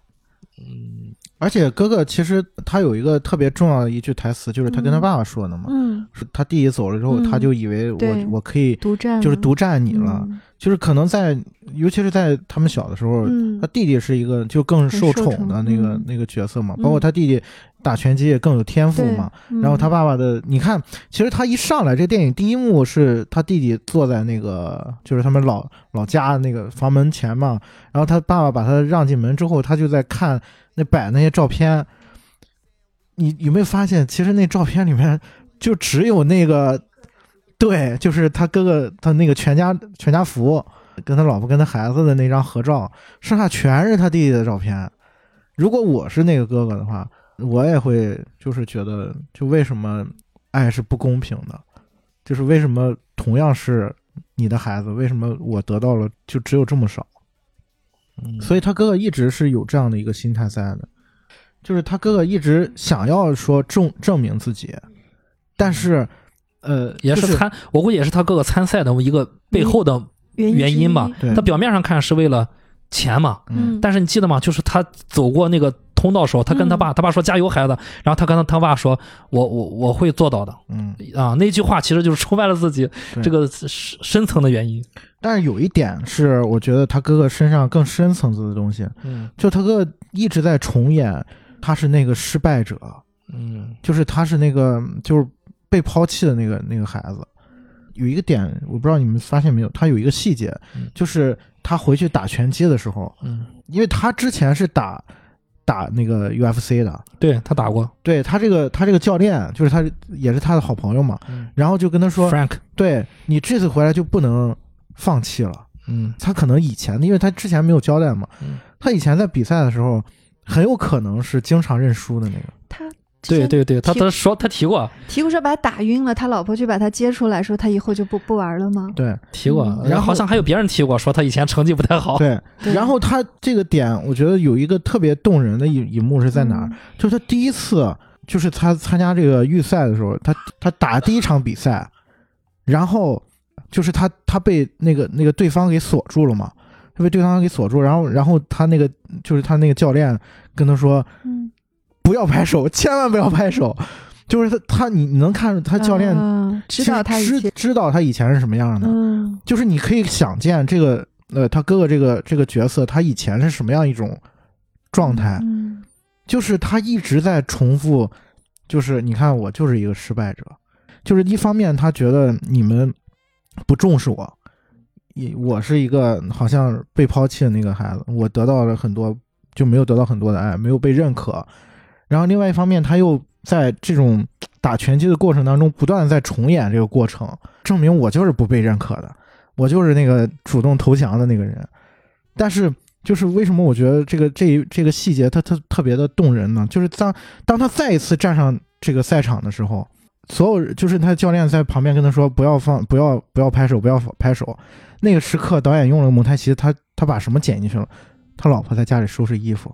而且哥哥其实他有一个特别重要的一句台词，就是他跟他嗯爸爸说的嘛，嗯，是他弟弟走了之后，嗯他就以为我我可以独占就是独占你了，嗯。就是可能在尤其是在他们小的时候，嗯。他弟弟是一个就更受宠的那个嗯。那个角色嘛，嗯。包括他弟弟打拳击也更有天赋嘛。嗯。然后他爸爸的，你看，其实他一上来，这电影第一幕是他弟弟坐在那个就是他们老老家那个房门前嘛，然后他爸爸把他让进门之后，他就在看那摆那些照片。你有没有发现，其实那照片里面就只有那个，对，就是他哥哥他那个全家全家福，跟他老婆跟他孩子的那张合照，剩下全是他弟弟的照片。如果我是那个哥哥的话，我也会就是觉得，就为什么爱是不公平的，就是为什么同样是你的孩子，为什么我得到了就只有这么少？嗯。所以他哥哥一直是有这样的一个心态在的，就是他哥哥一直想要说证证明自己，但是，呃，也是也参，我估计也是他哥哥参赛的一个背后的原因。吧。他表面上看是为了钱嘛，嗯，但是你记得吗？就是他走过那个通道时候，他跟他爸，他爸说加油孩子，然后他跟他他爸说，我我我会做到的。嗯，啊，那句话其实就是出卖了自己这个深深层的原因。但是有一点是，我觉得他哥哥身上更深层次的东西，嗯。就他哥哥一直在重演他是那个失败者，嗯。就是他是那个就是被抛弃的那个那个孩子。有一个点，我不知道你们发现没有，他有一个细节嗯，就是他回去打拳击的时候，嗯，因为他之前是打打那个 UFC 的，对他打过对他这个他这个教练就是他也是他的好朋友嘛，嗯然后就跟他说，Frank，对你这次回来就不能放弃了。嗯他可能以前，因为他之前没有交代嘛，嗯他以前在比赛的时候，很有可能是经常认输的那个。他对对对，他他说他提过提过说把他打晕了，他老婆去把他接出来说他以后就不不玩了吗？对提过，嗯然后好像还有别人提过，说他以前成绩不太好。对，对 然后他这个点，我觉得有一个特别动人的一一幕是在哪儿？嗯就是他第一次，就是他参加这个预赛的时候，他他打第一场比赛，然后就是他他被那个那个对方给锁住了嘛，他被对方给锁住，然后然后他那个就是他那个教练跟他说嗯，不要拍手，千万不要拍手。就是他，他你你能看出他教练啊知道他知知道他以前是什么样的，嗯。就是你可以想见这个呃他哥哥这个这个角色，他以前是什么样一种状态，嗯。就是他一直在重复，就是你看我就是一个失败者，就是一方面他觉得你们不重视我，也我是一个好像被抛弃的那个孩子，我得到了很多就没有得到很多的爱，没有被认可，然后另外一方面他又在这种打拳击的过程当中不断地在重演这个过程，证明我就是不被认可的，我就是那个主动投降的那个人，但是。就是为什么我觉得这个这一这个细节它它特别的动人呢？就是当当他再一次站上这个赛场的时候，所有就是他教练在旁边跟他说不要放，不要不要拍手，不要拍手。那个时刻，导演用了蒙太奇，他他把什么剪进去了？他老婆在家里收拾衣服，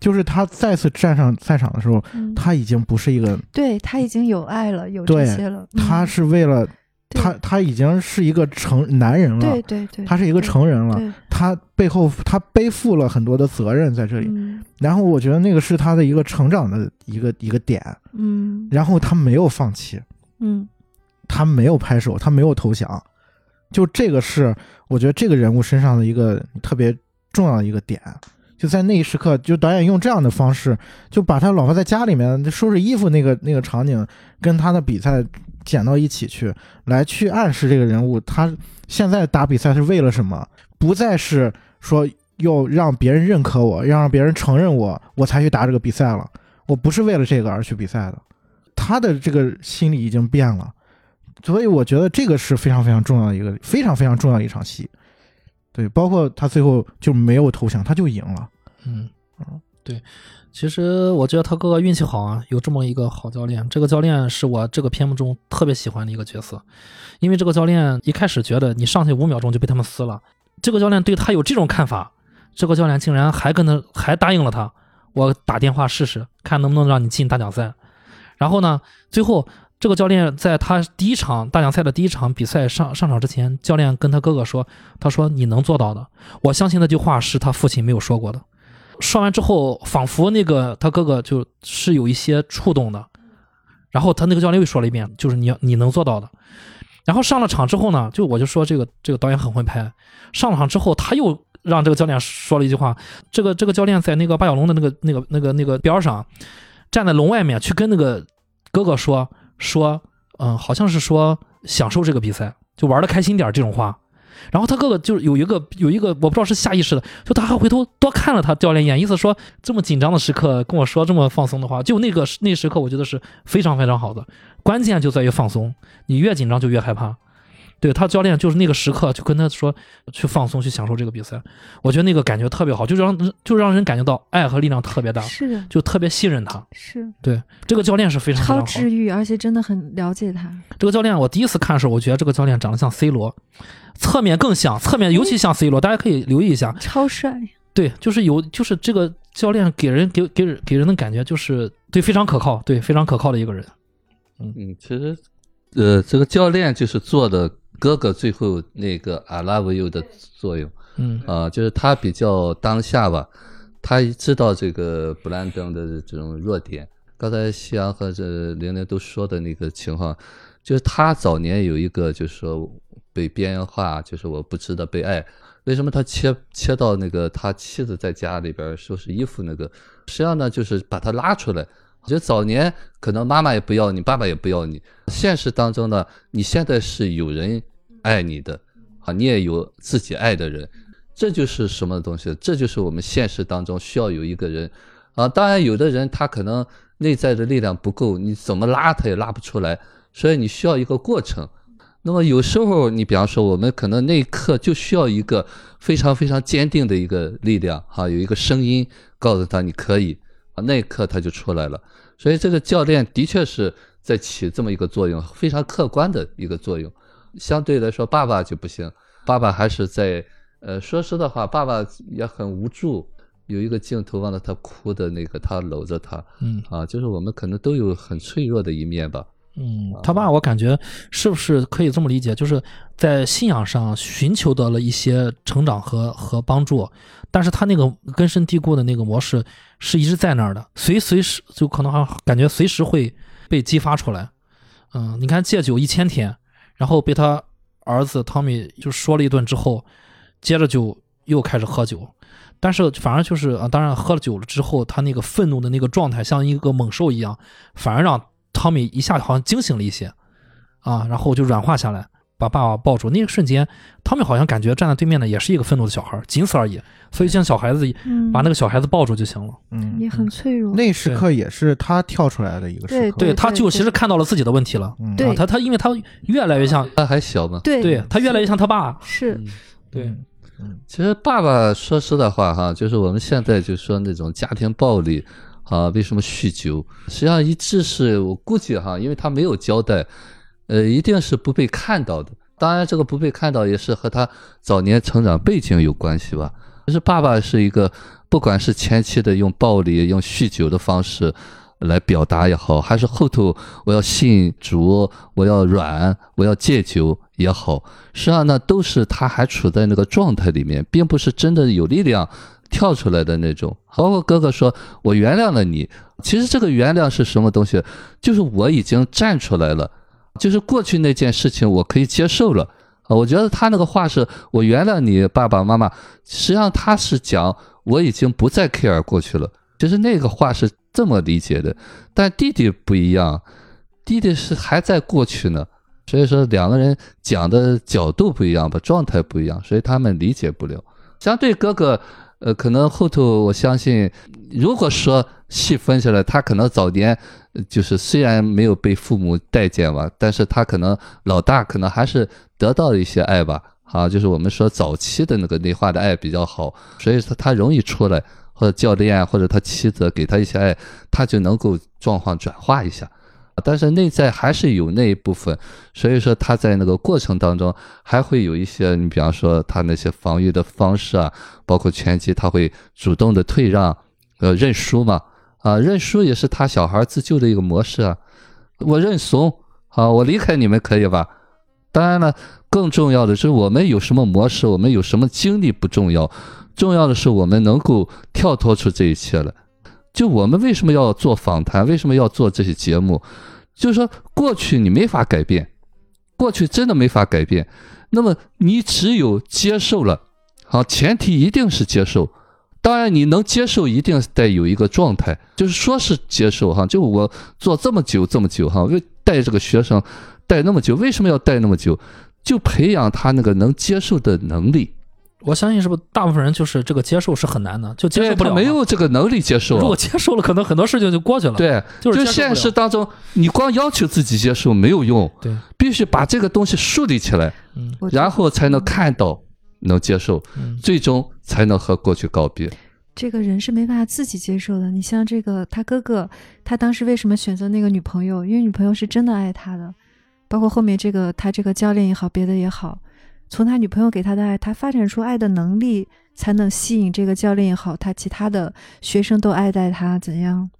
就是他再次站上赛场的时候，嗯。他已经不是一个，对他已经有爱了，有这对些了。嗯。他是为了他他已经是一个成男人了对，对对，他是一个成人了，他背后他背负了很多的责任在这里。嗯。然后我觉得那个是他的一个成长的一个一个点，嗯。然后他没有放弃，嗯。他没有拍手，他没有投降，就这个是我觉得这个人物身上的一个特别重要的一个点。就在那一时刻，就导演用这样的方式，就把他老婆在家里面收拾衣服那个那个场景，跟他的比赛剪到一起去，来去暗示这个人物，他现在打比赛是为了什么？不再是说要让别人认可我，要让别人承认我，我才去打这个比赛了。我不是为了这个而去比赛的。他的这个心理已经变了，所以我觉得这个是非常非常重要的一个非常非常重要的一场戏。对，包括他最后就没有投降，他就赢了。嗯，对，其实我觉得他哥哥运气好啊，有这么一个好教练。这个教练是我这个片目中特别喜欢的一个角色，因为这个教练一开始觉得你上去五秒钟就被他们撕了，这个教练对他有这种看法，这个教练竟然还跟他还答应了他，我打电话试试，看能不能让你进大奖赛。然后呢，最后这个教练在他第一场大奖赛的第一场比赛上上场之前，教练跟他哥哥说：“他说你能做到的。”我相信那句话是他父亲没有说过的。说完之后，仿佛那个他哥哥就是有一些触动的。然后他那个教练又说了一遍，就是你你能做到的。然后上了场之后呢，就我就说这个这个导演很会拍。上了场之后，他又让这个教练说了一句话。这个这个教练在那个八角笼的那个那个那个那个边上，站在笼外面去跟那个哥哥说说，嗯，好像是说享受这个比赛，就玩的开心点这种话。然后他哥哥就有一个有一个我不知道是下意识的，就他还回头多看了他教练一眼，意思说这么紧张的时刻跟我说这么放松的话，就那个那时刻我觉得是非常非常好的。关键就在于放松，你越紧张就越害怕。对他教练就是那个时刻就跟他说去放松去享受这个比赛，我觉得那个感觉特别好，就让就让人感觉到爱和力量特别大，是的，就特别信任他。是对这个教练是非常非超常好。治愈，而且真的很了解他。这个教练，我第一次看的时候，我觉得这个教练长得像 C 罗，侧面更像，侧面尤其像 C 罗，大家可以留意一下。超帅，对，就是有，就是这个教练给人给给人给人的感觉就是对非常可靠，对非常可靠的一个人。嗯嗯，其实，呃，这个教练就是做的哥哥最后那个 I love you 的作用嗯啊、就是他比较当下吧，他知道这个布兰登的这种弱点。刚才夕阳和这玲玲都说的那个情况，就是他早年有一个就是说被边缘化，就是我不值得被爱。为什么他切切到那个他妻子在家里边收拾衣服那个？实际上呢，就是把他拉出来。我觉得早年可能妈妈也不要你，爸爸也不要你。现实当中呢，你现在是有人爱你的，啊，你也有自己爱的人，这就是什么东西？这就是我们现实当中需要有一个人，啊，当然有的人他可能内在的力量不够，你怎么拉他也拉不出来，所以你需要一个过程。那么有时候，你比方说，我们可能那一刻就需要一个非常非常坚定的一个力量，哈、有一个声音告诉他你可以，那一刻他就出来了。所以这个教练的确是在起这么一个作用，非常客观的一个作用。相对来说，爸爸就不行，爸爸还是在，呃，说实的话，爸爸也很无助。有一个镜头望着他哭的那个，他搂着他，嗯啊，就是我们可能都有很脆弱的一面吧。嗯，他爸我感觉是不是可以这么理解，就是在信仰上寻求得了一些成长和和帮助，但是他那个根深蒂固的那个模式是一直在那儿的，随随时就可能好像感觉随时会被激发出来。嗯，你看戒酒一千天，然后被他儿子汤米就说了一顿之后，接着就又开始喝酒，但是反而就是啊，当然喝了酒了之后，他那个愤怒的那个状态像一个猛兽一样，反而让汤米一下好像惊醒了一些，啊，然后就软化下来，把爸爸抱住。那个瞬间，汤米好像感觉站在对面的也是一个愤怒的小孩，仅此而已。所以像小孩子嗯，把那个小孩子抱住就行了。嗯，也很脆弱。那时刻也是他跳出来的一个时刻。对，他就其实看到了自己的问题了。嗯，对啊，他他因为他越来越像，他还小嘛，对对他越来越像他爸。是对，其实爸爸说实的话哈，就是我们现在就说那种家庭暴力啊，为什么酗酒？实际上一直是我估计哈，因为他没有交代，呃，一定是不被看到的。当然，这个不被看到也是和他早年成长背景有关系吧。就是爸爸是一个，不管是前期的用暴力、用酗酒的方式来表达也好，还是后头我要信主、我要软、我要戒酒也好，实际上呢，都是他还处在那个状态里面，并不是真的有力量跳出来的那种。包括哥哥说“我原谅了你”，其实这个原谅是什么东西？就是我已经站出来了，就是过去那件事情我可以接受了。啊，我觉得他那个话是“我原谅你，爸爸妈妈”，实际上他是讲我已经不再 care 过去了。其实那个话是这么理解的，但弟弟不一样，弟弟是还在过去呢。所以说两个人讲的角度不一样吧，状态不一样，所以他们理解不了。相对哥哥，呃，可能后头我相信，如果说细分下来，他可能早年就是虽然没有被父母待见吧，但是他可能老大可能还是得到了一些爱吧，啊，就是我们说早期的那个内化的爱比较好，所以说他容易出来，或者教练或者他妻子给他一些爱，他就能够状况转化一下。但是内在还是有那一部分，所以说他在那个过程当中还会有一些，你比方说他那些防御的方式啊，包括拳击，他会主动的退让，呃，认输嘛，啊，认输也是他小孩自救的一个模式啊，我认怂，啊，我离开你们可以吧？当然了，更重要的是我们有什么模式，我们有什么经历不重要，重要的是我们能够跳脱出这一切来。就我们为什么要做访谈？为什么要做这些节目？就是说，过去你没法改变，过去真的没法改变。那么你只有接受了，好，前提一定是接受。当然，你能接受，一定得有一个状态，就是说是接受哈。就我做这么久，这么久哈，为带这个学生带那么久，为什么要带那么久？就培养他那个能接受的能力。我相信是不是大部分人就是这个接受是很难的，就接受不了。没有这个能力接受。如果接受了，可能很多事情就过去了。对，就是现实当中，你光要求自己接受没有用。对，必须把这个东西树立起来，嗯，然后才能看到，能接受，最终才能和过去告别。这个人是没办法自己接受的。你像这个他哥哥，他当时为什么选择那个女朋友？因为女朋友是真的爱他的，包括后面这个他这个教练也好，别的也好。从他女朋友给他的爱，他发展出爱的能力，才能吸引这个教练也好，他其他的学生都爱戴他怎样？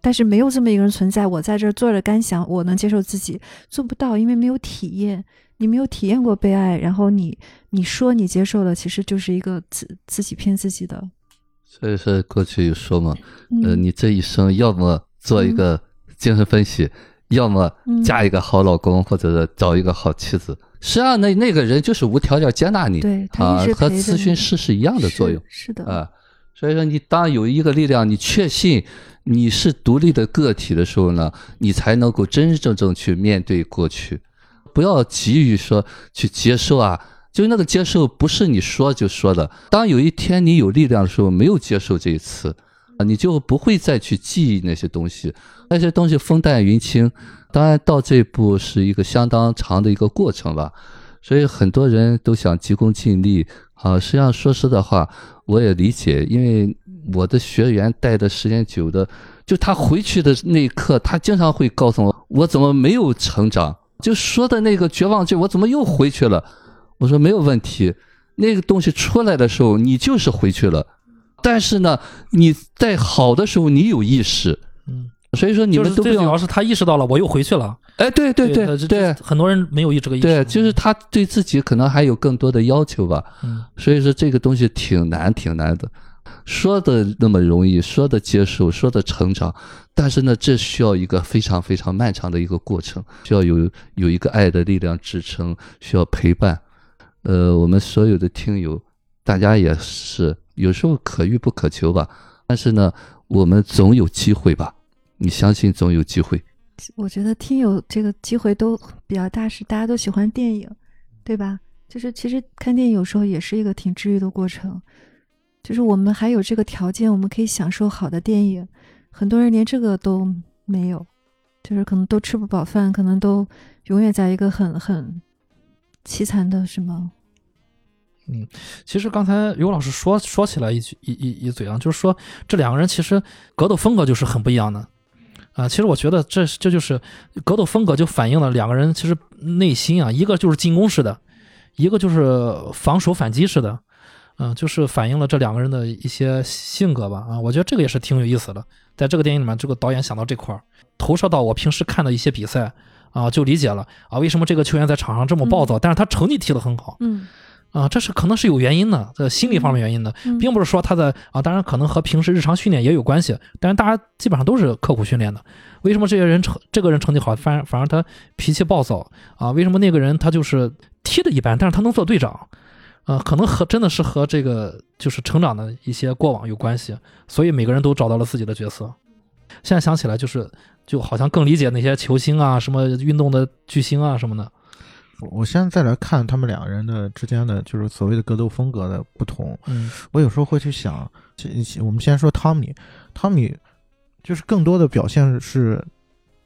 但是没有这么一个人存在，我在这儿坐着干想，我能接受自己做不到，因为没有体验，你没有体验过被爱，然后你你说你接受了，其实就是一个自自己骗自己的。所以说过去有说嘛，呃，你这一生要么做一个精神分析，要么嫁一个好老公，或者是找一个好妻子。实际上，那那个人就是无条件接纳你，对啊，和咨询师是一样的作用，是的啊。所以说，你当有一个力量，你确信你是独立的个体的时候呢，你才能够真真正正去面对过去，不要急于说去接受啊。就那个接受不是你说就说的。当有一天你有力量的时候，没有接受这一次啊，你就不会再去记忆那些东西，那些东西风淡云轻。当然，到这一步是一个相当长的一个过程吧，所以很多人都想急功近利啊。实际上，说实的话，我也理解，因为我的学员带的时间久的，就他回去的那一刻，他经常会告诉我：“我怎么没有成长？”就说的那个绝望劲，我怎么又回去了？我说没有问题，那个东西出来的时候，你就是回去了。但是呢，你在好的时候，你有意识，嗯。所以说你们都最主要是他意识到了，我又回去了。哎，对对对对，很多人没有这个意识。对，就是他对自己可能还有更多的要求吧。嗯，所以说这个东西挺难挺难的，说的那么容易，说的接受，说的成长，但是呢，这需要一个非常非常漫长的一个过程，需要有有一个爱的力量支撑，需要陪伴。呃，我们所有的听友，大家也是有时候可遇不可求吧，但是呢，我们总有机会吧。你相信总有机会？我觉得听友这个机会都比较大，是大家都喜欢电影，对吧？就是其实看电影有时候也是一个挺治愈的过程。就是我们还有这个条件，我们可以享受好的电影。很多人连这个都没有，就是可能都吃不饱饭，可能都永远在一个很很凄惨的什么。其实刚才刘老师说说起来一句一一一嘴啊，就是说这两个人其实格斗风格就是很不一样的啊。其实我觉得这这就是格斗风格就反映了两个人其实内心啊，一个就是进攻式的，一个就是防守反击式的，嗯、就是反映了这两个人的一些性格吧啊。我觉得这个也是挺有意思的，在这个电影里面，这个导演想到这块儿，投射到我平时看的一些比赛啊，就理解了啊，为什么这个球员在场上这么暴躁，但是他成绩踢得很好。嗯啊，这是可能是有原因的，这心理方面原因的，嗯并不是说他的啊，当然可能和平时日常训练也有关系，但是大家基本上都是刻苦训练的。为什么这些人成这个人成绩好，反而反而他脾气暴躁啊？为什么那个人他就是踢的一般，但是他能做队长？啊，可能和真的是和这个就是成长的一些过往有关系，所以每个人都找到了自己的角色。现在想起来，就是就好像更理解那些球星啊，什么运动的巨星啊什么的。我现在再来看他们两个人的之间的，就是所谓的格斗风格的不同，嗯。我有时候会去想，这我们先说汤米，汤米就是更多的表现是，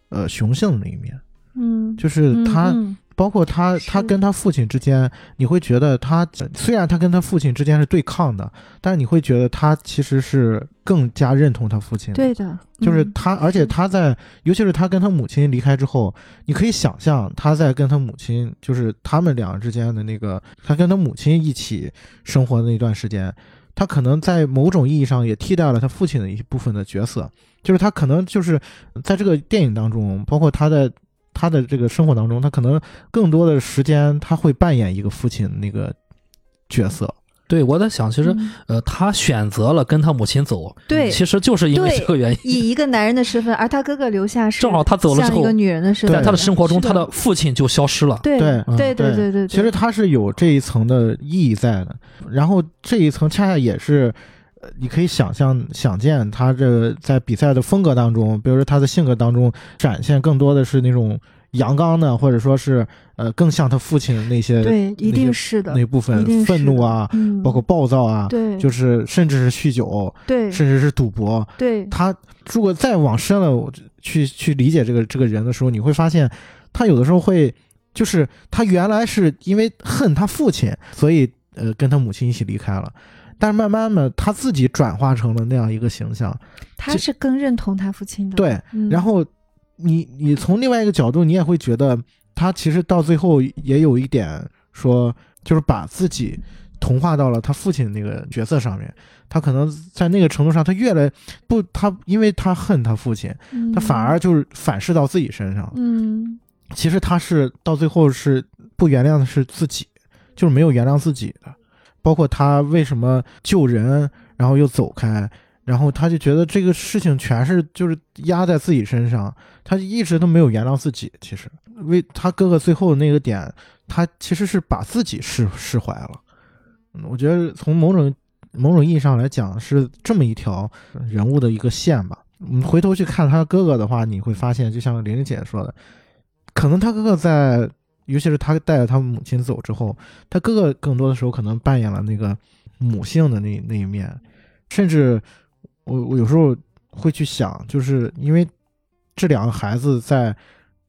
呃，雄性的那一面，嗯，就是他，嗯。包括他，他跟他父亲之间，你会觉得他虽然他跟他父亲之间是对抗的，但是你会觉得他其实是更加认同他父亲。对的，嗯就是他，而且他在，尤其是他跟他母亲离开之后，你可以想象他在跟他母亲，就是他们俩之间的那个，他跟他母亲一起生活的那段时间，他可能在某种意义上也替代了他父亲的一部分的角色，就是他可能就是在这个电影当中，包括他在他的这个生活当中，他可能更多的时间他会扮演一个父亲那个角色。对，我在想，其实嗯呃，他选择了跟他母亲走，对其实就是因为这个原因。以一个男人的身份，而他哥哥留下是正好他走了之后一个女人的身份，在他的生活中，他的父亲就消失了。对对嗯对对对对，其实他是有这一层的意义在的，然后这一层恰恰也是，呃你可以想象想见他这在比赛的风格当中，比如说他的性格当中展现更多的是那种阳刚的，或者说是呃更像他父亲那些对，一定是的，那部分愤怒啊，嗯，包括暴躁啊，对，就是甚至是酗酒，对。甚至是赌博。对，他如果再往深了去去理解这个这个人的时候，你会发现，他有的时候会，就是他原来是因为恨他父亲，所以呃跟他母亲一起离开了，但是慢慢的他自己转化成了那样一个形象，他是更认同他父亲的，对，嗯。然后你你从另外一个角度，你也会觉得他其实到最后也有一点说，就是把自己同化到了他父亲那个角色上面。他可能在那个程度上，他越来不，他因为他恨他父亲，嗯他反而就是反噬到自己身上。嗯其实他是到最后是不原谅的是自己，就是没有原谅自己的。包括他为什么救人，然后又走开，然后他就觉得这个事情全是就是压在自己身上，他一直都没有原谅自己。其实为他哥哥最后那个点，他其实是把自己释释怀了。嗯，我觉得从某种某种意义上来讲，是这么一条人物的一个线吧。我们回头去看他哥哥的话，你会发现，就像玲玲姐说的，可能他哥哥在，尤其是他带着他母亲走之后，他哥哥更多的时候可能扮演了那个母性的那那一面，甚至我我有时候会去想，就是因为这两个孩子在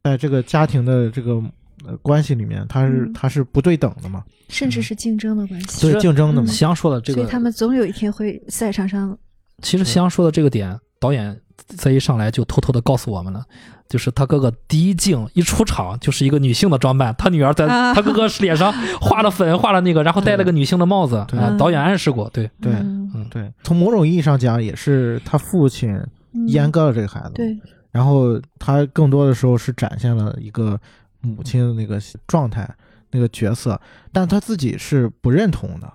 在这个家庭的这个呃关系里面，他是嗯。他是不对等的嘛，甚至是竞争的关系，对竞争的嘛嗯，夕阳说的这个，所以他们总有一天会赛场上，其实夕阳说的这个点，导演在一上来就偷偷的告诉我们了，就是他哥哥第一镜一出场就是一个女性的装扮，他女儿在啊。他哥哥脸上画了粉，画了那个，然后戴了个女性的帽子对。导演暗示过，对，对嗯。嗯，对，从某种意义上讲，也是他父亲嗯阉割了这个孩子，对，然后他更多的时候是展现了一个母亲的那个状态、那个角色，但他自己是不认同的，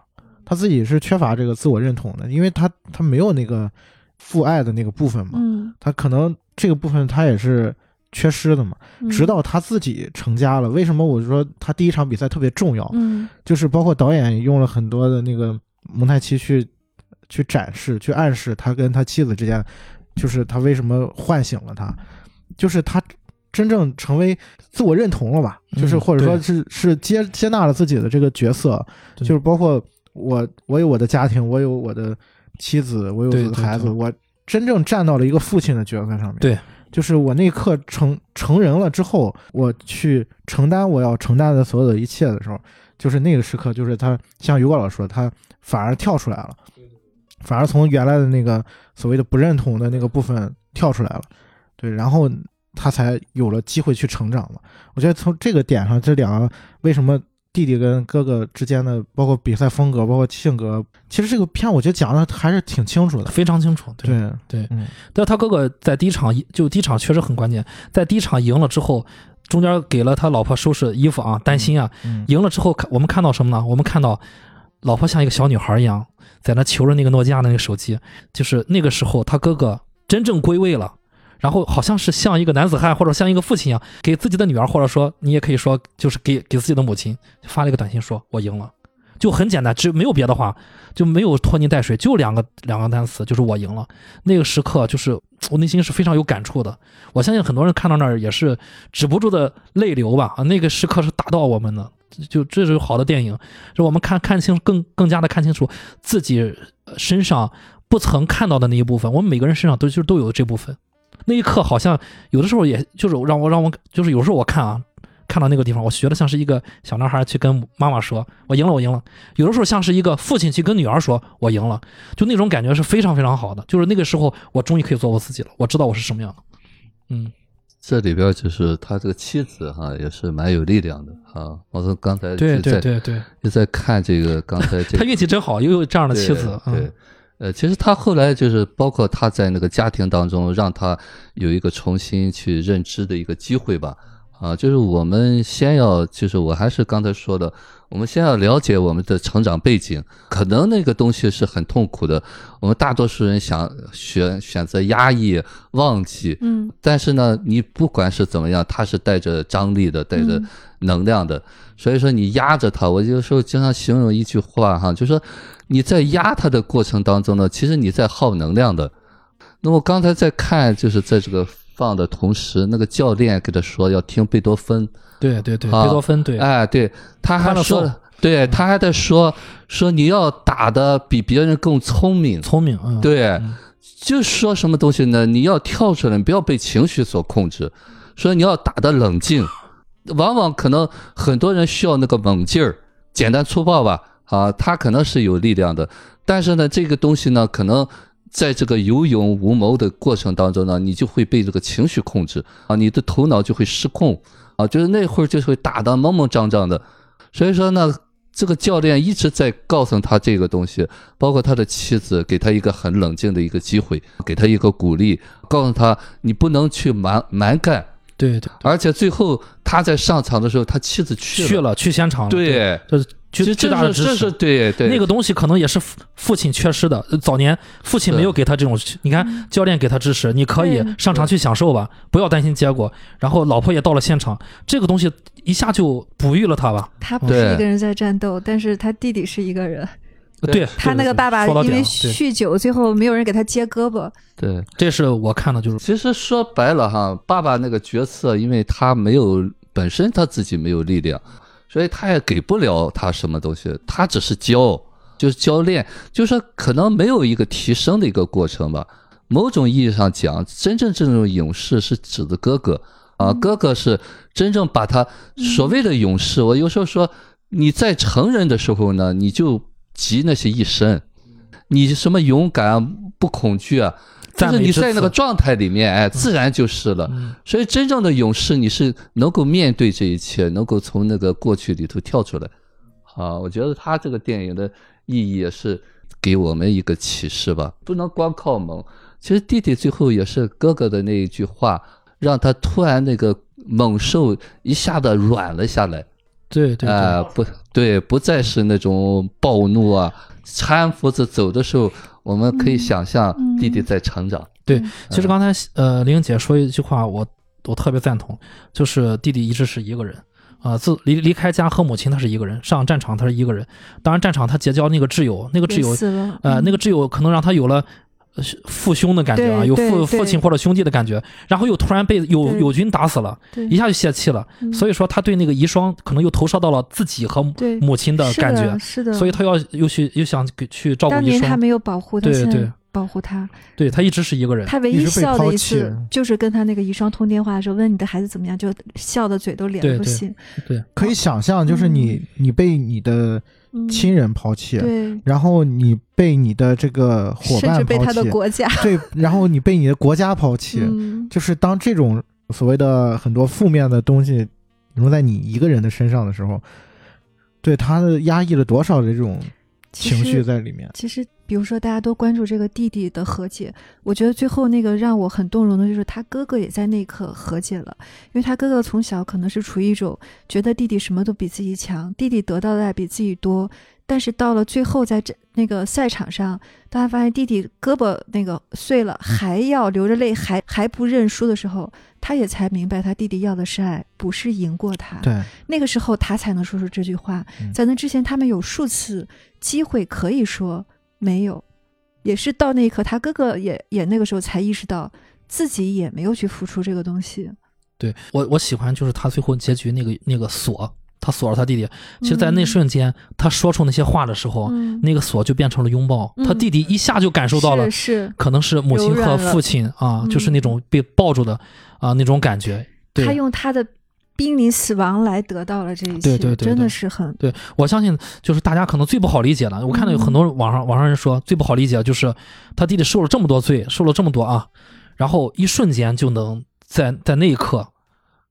他自己是缺乏这个自我认同的，因为他他没有那个父爱的那个部分嘛，嗯，他可能这个部分他也是缺失的嘛。嗯直到他自己成家了，为什么我说他第一场比赛特别重要？嗯就是包括导演用了很多的那个蒙太奇去去展示、去暗示他跟他妻子之间，就是他为什么唤醒了他，就是他真正成为自我认同了吧？嗯就是或者说对是是接接纳了自己的这个角色，就是包括我我有我的家庭，我有我的妻子，我有我的孩子，我真正站到了一个父亲的角色上面。对。就是我那一刻成成人了之后，我去承担我要承担的所有的一切的时候，就是那个时刻，就是他像于果老师说，他反而跳出来了，反而从原来的那个所谓的不认同的那个部分跳出来了，对，然后他才有了机会去成长嘛。我觉得从这个点上，这两个为什么弟弟跟哥哥之间的，包括比赛风格，包括性格，其实这个片我觉得讲的还是挺清楚的。非常清楚。对，对，对嗯，但他哥哥在第一场就第一场确实很关键，在第一场赢了之后，中间给了他老婆收拾衣服啊，担心啊，嗯赢了之后看我们看到什么呢？我们看到老婆像一个小女孩一样，在那求着那个诺基亚的那个手机，就是那个时候他哥哥真正归位了。然后好像是像一个男子汉或者像一个父亲一样，给自己的女儿，或者说你也可以说就是给给自己的母亲发了一个短信说，我赢了，就很简单，只没有别的话，就没有拖泥带水，就两个两个单词，就是我赢了。那个时刻，就是我内心是非常有感触的。我相信很多人看到那儿也是止不住的泪流吧。啊，那个时刻是打到我们的，就这是好的电影，是我们看看清更更加的看清楚自己身上不曾看到的那一部分。我们每个人身上都就都有这部分。那一刻好像有的时候也就是让我让我就是有时候我看啊。看到那个地方，我觉得像是一个小男孩去跟妈妈说：“我赢了，我赢了。”有的时候像是一个父亲去跟女儿说：“我赢了。”就那种感觉是非常非常好的。就是那个时候，我终于可以做我自己了，我知道我是什么样的。嗯，这里边就是他这个妻子哈，也是蛮有力量的哈。我从刚才对对对对，就在看这个刚才这他运气真好，又有这样的妻子。对，对嗯，呃，其实他后来就是包括他在那个家庭当中，让他有一个重新去认知的一个机会吧。啊，就是我们先要，就是我还是刚才说的，我们先要了解我们的成长背景，可能那个东西是很痛苦的，我们大多数人想选选择压抑、忘记，嗯但是呢，你不管是怎么样，它是带着张力的，带着嗯能量的。所以说你压着它，我有时候经常形容一句话哈，就说你在压它的过程当中呢，其实你在耗能量的。那么刚才在看，就是在这个放的同时，那个教练给他说要听贝多芬，对对对，啊贝多芬对，哎，对，他还说，对他还在说说你要打的比别人更聪明，聪明，嗯，对，嗯就说什么东西呢？你要跳出来，你不要被情绪所控制，所以你要打的冷静。往往可能很多人需要那个猛劲儿，简单粗暴吧，啊，他可能是有力量的，但是呢，这个东西呢，可能在这个有勇无谋的过程当中呢，你就会被这个情绪控制啊，你的头脑就会失控啊，就是那会儿就会打得莽莽张张的，所以说呢。这个教练一直在告诉他这个东西，包括他的妻子给他一个很冷静的一个机会，给他一个鼓励，告诉他你不能去蛮蛮干。对对，而且最后他在上场的时候，他妻子去了，去了去现场了，对，就是巨巨大的支持。对对那个东西可能也是父父亲缺失的，呃早年父亲没有给他这种，你看教练给他支持，你可以上场去享受吧，不要担心结果。然后老婆也到了现场，这个东西一下就哺育了他吧。他不是一个人在战斗，但是他弟弟是一个人。对对他那个爸爸因为酗酒，最后没有人给他接胳膊。对。这是我看的，就是其实说白了哈，爸爸那个角色，因为他没有本身他自己没有力量，所以他也给不了他什么东西，他只是教，就是教练，就是说可能没有一个提升的一个过程吧。某种意义上讲，真正这种勇士是指的哥哥啊，哥哥是真正把他所谓的勇士。我有时候说，你在成人的时候呢，你就集那些一身，你什么勇敢啊不恐惧啊，就是你在那个状态里面，哎，自然就是了。嗯所以真正的勇士，你是能够面对这一切，能够从那个过去里头跳出来。啊，我觉得他这个电影的意义也是给我们一个启示吧，不能光靠猛。其实弟弟最后也是哥哥的那一句话，让他突然那个猛兽一下子软了下来。对对啊、对，不对，不再是那种暴怒啊，搀扶着走的时候，我们可以想象嗯弟弟在成长。对，其实刚才呃玲姐说一句话，我我特别赞同，就是弟弟一直是一个人。啊、自离离开家和母亲，他是一个人；上战场，他是一个人。当然，战场他结交那个挚友，那个挚友。呃，嗯那个挚友可能让他有了呃父兄的感觉啊，有父父亲或者兄弟的感觉，然后又突然被友友军打死了，一下就泄气了。嗯所以说，他对那个遗孀可能又投射到了自己和母亲的感觉，是的，所以他要又去又想去照顾遗孀。当年他没有保护他，对对保护他。对他一直是一个人。他唯一笑的一抛弃次，就是跟他那个遗孀通电话的时候，问你的孩子怎么样，就笑的嘴都咧不信。对，可以想象，就是你你被你的嗯亲人抛弃，对，然后你被你的这个伙甚至伴抛被他的弃，国家。对，然后你被你的国家抛弃，嗯，就是当这种所谓的很多负面的东西融在你一个人的身上的时候，对他的压抑了多少的这种情绪在里面？其实，比如说大家都关注这个弟弟的和解，我觉得最后那个让我很动容的就是他哥哥也在那一刻和解了，因为他哥哥从小可能是处于一种觉得弟弟什么都比自己强，弟弟得到的爱比自己多，但是到了最后在这那个赛场上，当他发现弟弟胳膊那个碎了，还要流着泪，还还不认输的时候，他也才明白他弟弟要的是爱，不是赢过他。对，那个时候他才能说出这句话。嗯在那之前，他们有数次机会可以说没有，也是到那一刻，他哥哥也也那个时候才意识到自己也没有去付出这个东西。对我我喜欢就是他最后结局那个那个锁，他锁了他弟弟。其实，在那瞬间，他说出那些话的时候，嗯，那个锁就变成了拥抱。嗯他弟弟一下就感受到了是，是可能是母亲和父亲啊，嗯就是那种被抱住的啊那种感觉。对他，用他的濒临死亡来得到了这一切，对对对真的是很对我相信，就是大家可能最不好理解的，我看到有很多网上网上人说最不好理解，就是他弟弟受了这么多罪，受了这么多啊，然后一瞬间就能在在那一刻，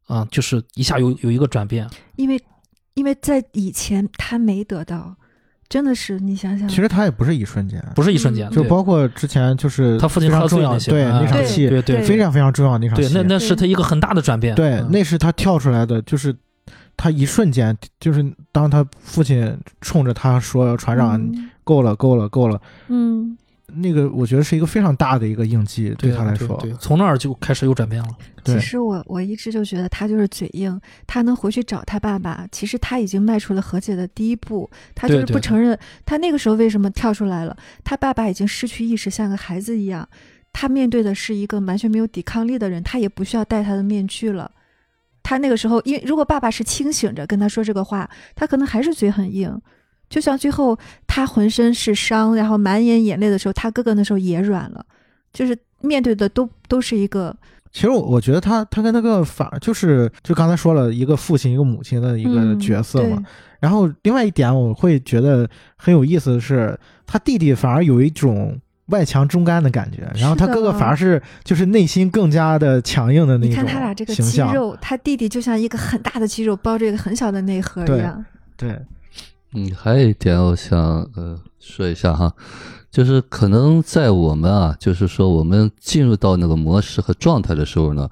啊，就是一下有有一个转变。因为因为在以前他没得到，真的是你想想，其实他也不是一瞬间，不是一瞬间，就包括之前就是他父亲非常喝醉重要对那些啊对那场戏，对对对。非常非常重要那场对，戏，那那是他一个很大的转变。对，嗯。那是他跳出来的，就是他一瞬间，就是当他父亲冲着他说：“船长，嗯。够了，够了，够了。嗯，”那个我觉得是一个非常大的一个印记，对他来说，对，对从那儿就开始有转变了。其实我我一直就觉得他就是嘴硬，他能回去找他爸爸，其实他已经迈出了和解的第一步。他就是对对对不承认，他那个时候为什么跳出来了？他爸爸已经失去意识，像个孩子一样。他面对的是一个完全没有抵抗力的人，他也不需要戴他的面具了。他那个时候，因为如果爸爸是清醒着跟他说这个话，他可能还是嘴很硬。就像最后他浑身是伤，然后满眼眼泪的时候，他哥哥那时候也软了，就是面对的都都是一个其实我我觉得他他跟那个反而就是就刚才说了一个父亲一个母亲的一个嗯角色嘛，对然后另外一点我会觉得很有意思的是，他弟弟反而有一种外强中干的感觉，然后他哥哥反而是就是内心更加的强硬的那你种看他俩这个肌肉，他弟弟就像一个很大的肌肉包着一个很小的内核一样。对，嗯，还有一点我想呃说一下哈，就是可能在我们啊，就是说我们进入到那个模式和状态的时候呢，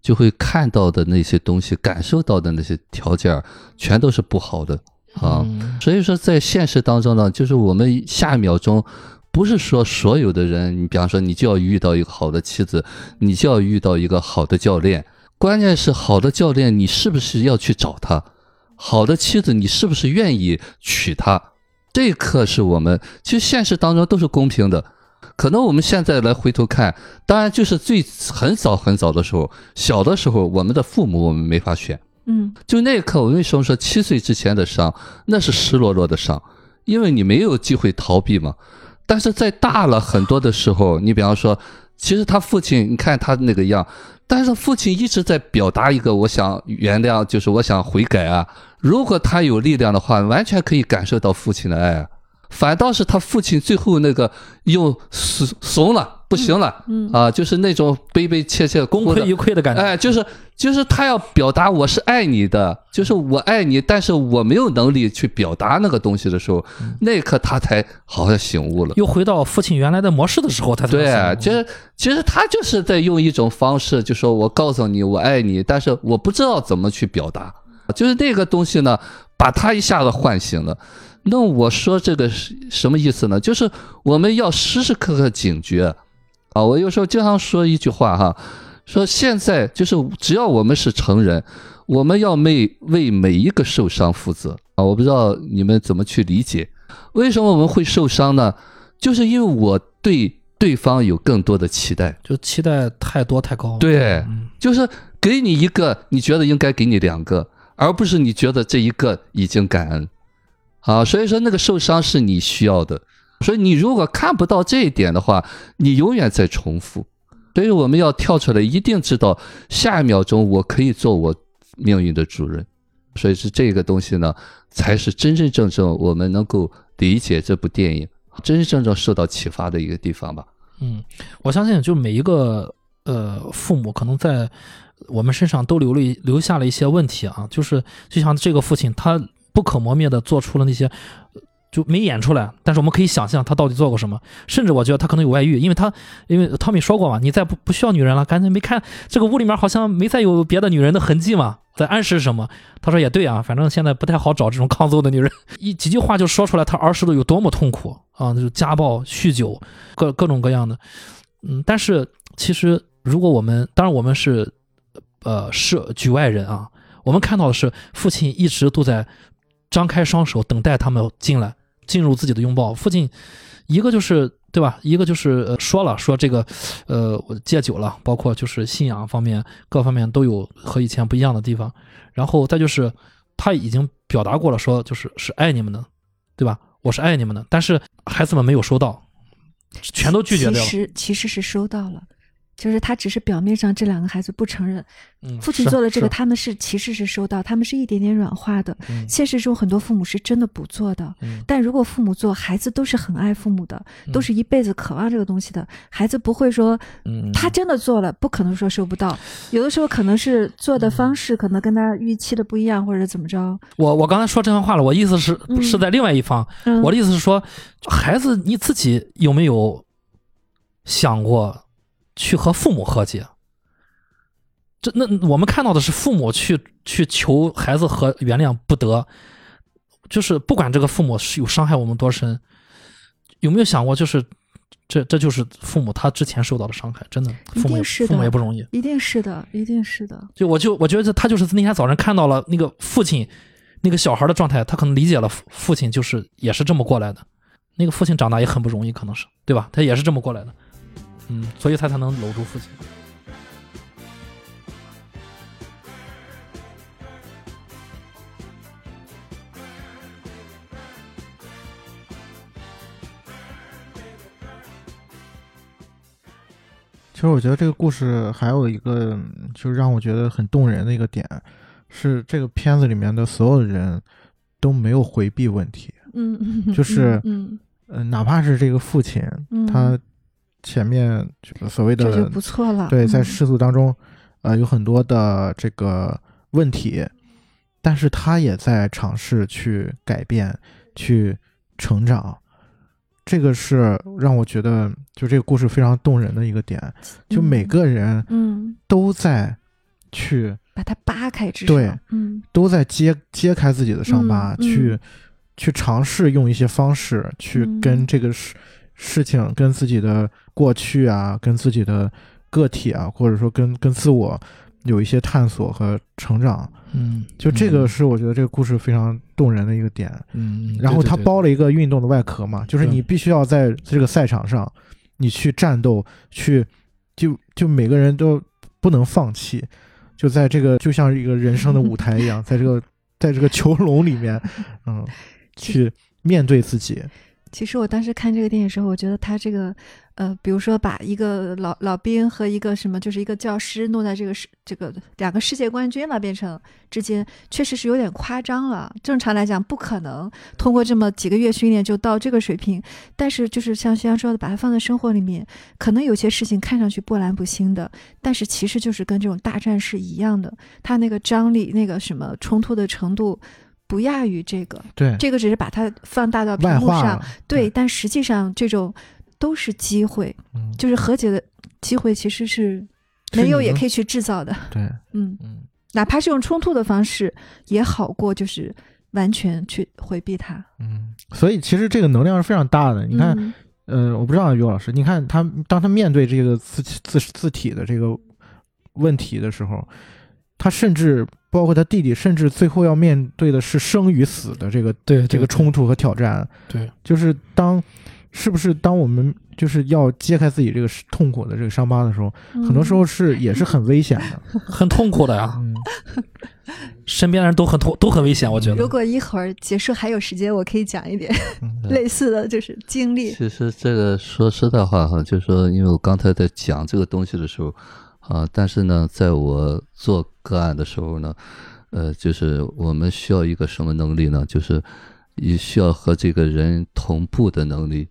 就会看到的那些东西，感受到的那些条件，全都是不好的啊。嗯所以说，在现实当中呢，就是我们下一秒钟，不是说所有的人，你比方说你就要遇到一个好的妻子，你就要遇到一个好的教练，关键是好的教练，你是不是要去找他？好的妻子，你是不是愿意娶她？这一刻是我们其实现实当中都是公平的。可能我们现在来回头看，当然就是最很早很早的时候，小的时候，我们的父母我们没法选。嗯，就那一刻，我为什么说七岁之前的伤，那是湿漉漉的伤，因为你没有机会逃避嘛。但是在大了很多的时候，你比方说，其实他父亲，你看他那个样，但是父亲一直在表达一个我想原谅，就是我想悔改啊。如果他有力量的话，完全可以感受到父亲的爱啊。反倒是他父亲最后那个又怂怂了，不行了，嗯啊，就是那种悲悲切切功亏一篑的感觉。哎，就是就是他要表达我是爱你的，就是我爱你，但是我没有能力去表达那个东西的时候，那一刻他才好像醒悟了。又回到父亲原来的模式的时候，他才对，啊醒悟其实其实他就是在用一种方式，就说我告诉你我爱你，但是我不知道怎么去表达，就是那个东西呢，把他一下子唤醒了。那我说这个是什么意思呢？就是我们要时时刻刻警觉啊！我有时候经常说一句话哈，说现在就是只要我们是成人，我们要为为每一个受伤负责啊！我不知道你们怎么去理解，为什么我们会受伤呢？就是因为我对对方有更多的期待，就期待太多太高了。对，嗯，就是给你一个，你觉得应该给你两个，而不是你觉得这一个已经感恩，啊，所以说那个受伤是你需要的，所以你如果看不到这一点的话，你永远在重复。所以我们要跳出来，一定知道下一秒钟我可以做我命运的主人。所以是这个东西呢，才是真真正正我们能够理解这部电影，真真正正受到启发的一个地方吧。嗯，我相信就每一个呃父母可能在我们身上都留了留下了一些问题啊，就是就像这个父亲，他不可磨灭的做出了那些。就没演出来，但是我们可以想象他到底做过什么，甚至我觉得他可能有外遇，因为他，因为汤米说过嘛，你再不不需要女人了，感觉没看这个屋里面好像没再有别的女人的痕迹嘛，在暗示什么？他说也对啊，反正现在不太好找这种抗揍的女人，一几句话就说出来他儿时的有多么痛苦啊，就家暴、酗酒，各各种各样的，嗯，但是其实如果我们，当然我们是，呃，是局外人啊，我们看到的是父亲一直都在张开双手等待他们进来。进入自己的拥抱，父亲，一个就是对吧？一个就是说了说这个，呃，我戒酒了，包括就是信仰方面各方面都有和以前不一样的地方。然后再就是他已经表达过了，说就是是爱你们的，对吧？我是爱你们的，但是孩子们没有收到，全都拒绝掉了。其实其实是收到了。就是他只是表面上这两个孩子不承认，嗯，父亲做了这个，他们是其实是收到，他们是一点点软化的。现实中很多父母是真的不做的，但如果父母做，孩子都是很爱父母的，都是一辈子渴望这个东西的。孩子不会说，他真的做了，不可能说收不到。有的时候可能是做的方式可能跟他预期的不一样，或者怎么着。我我刚才说这番话了，我意思是是在另外一方，我的意思是说，孩子你自己有没有想过？去和父母和解，这那我们看到的是父母去去求孩子和原谅不得，就是不管这个父母是有伤害我们多深，有没有想过，就是这这就是父母他之前受到的伤害，真的，父母父母也不容易，一定是的，一定是的。就我就我觉得他就是那天早上看到了那个父亲那个小孩的状态，他可能理解了父亲就是也是这么过来的，那个父亲长大也很不容易，可能是对吧？他也是这么过来的。嗯，所以他才能搂住父亲。其实我觉得这个故事还有一个，就是让我觉得很动人的一个点，是这个片子里面的所有的人都没有回避问题。嗯，就是嗯嗯，哪怕是这个父亲，他。前面这个所谓的这就不错了。对，在世俗当中，呃，有很多的这个问题，但是他也在尝试去改变、去成长。这个是让我觉得，就这个故事非常动人的一个点。就每个人，嗯，都在去把它扒开，对，嗯，都在揭揭开自己的伤疤，去去尝试用一些方式去跟这个事事情跟自己的。过去啊，跟自己的个体啊，或者说跟跟自我有一些探索和成长，嗯，就这个是我觉得这个故事非常动人的一个点，嗯，然后它包了一个运动的外壳嘛，就是你必须要在这个赛场上，你去战斗，去就就每个人都不能放弃，就在这个就像一个人生的舞台一样，在这个在这个 囚笼里面，嗯，去面对自己。其实我当时看这个电影的时候，我觉得他这个，呃，比如说把一个老老兵和一个什么，就是一个教师弄在这个世这个两个世界冠军了变成之间，确实是有点夸张了。正常来讲不可能通过这么几个月训练就到这个水平。但是就是像徐阳说的，把它放在生活里面，可能有些事情看上去波澜不兴的，但是其实就是跟这种大战是一样的，它那个张力、那个什么冲突的程度。不亚于这个，对，这个只是把它放大到屏幕上，对，但实际上这种都是机会，就是和解的机会其实是没有也可以去制造的，对，嗯嗯，哪怕是用冲突的方式也好过，就是完全去回避它，嗯，所以其实这个能量是非常大的。你看，呃，我不知道于老师，你看他当他面对这个字字字体的这个问题的时候，他甚至。包括他弟弟，甚至最后要面对的是生与死的这个对这个冲突和挑战。对，就是当是不是当我们就是要揭开自己这个痛苦的这个伤疤的时候，很多时嗯候是也是很危险的。很痛苦的呀，嗯，身边的人都很痛，都很危险，我觉得。如果一会儿结束还有时间，我可以讲一点嗯 类似的就是经历。其实这个说实在话哈，就是说，因为我刚才在讲这个东西的时候，啊，但是呢，在我做个案的时候呢，呃，就是我们需要一个什么能力呢？就是也需要和这个人同步的能力。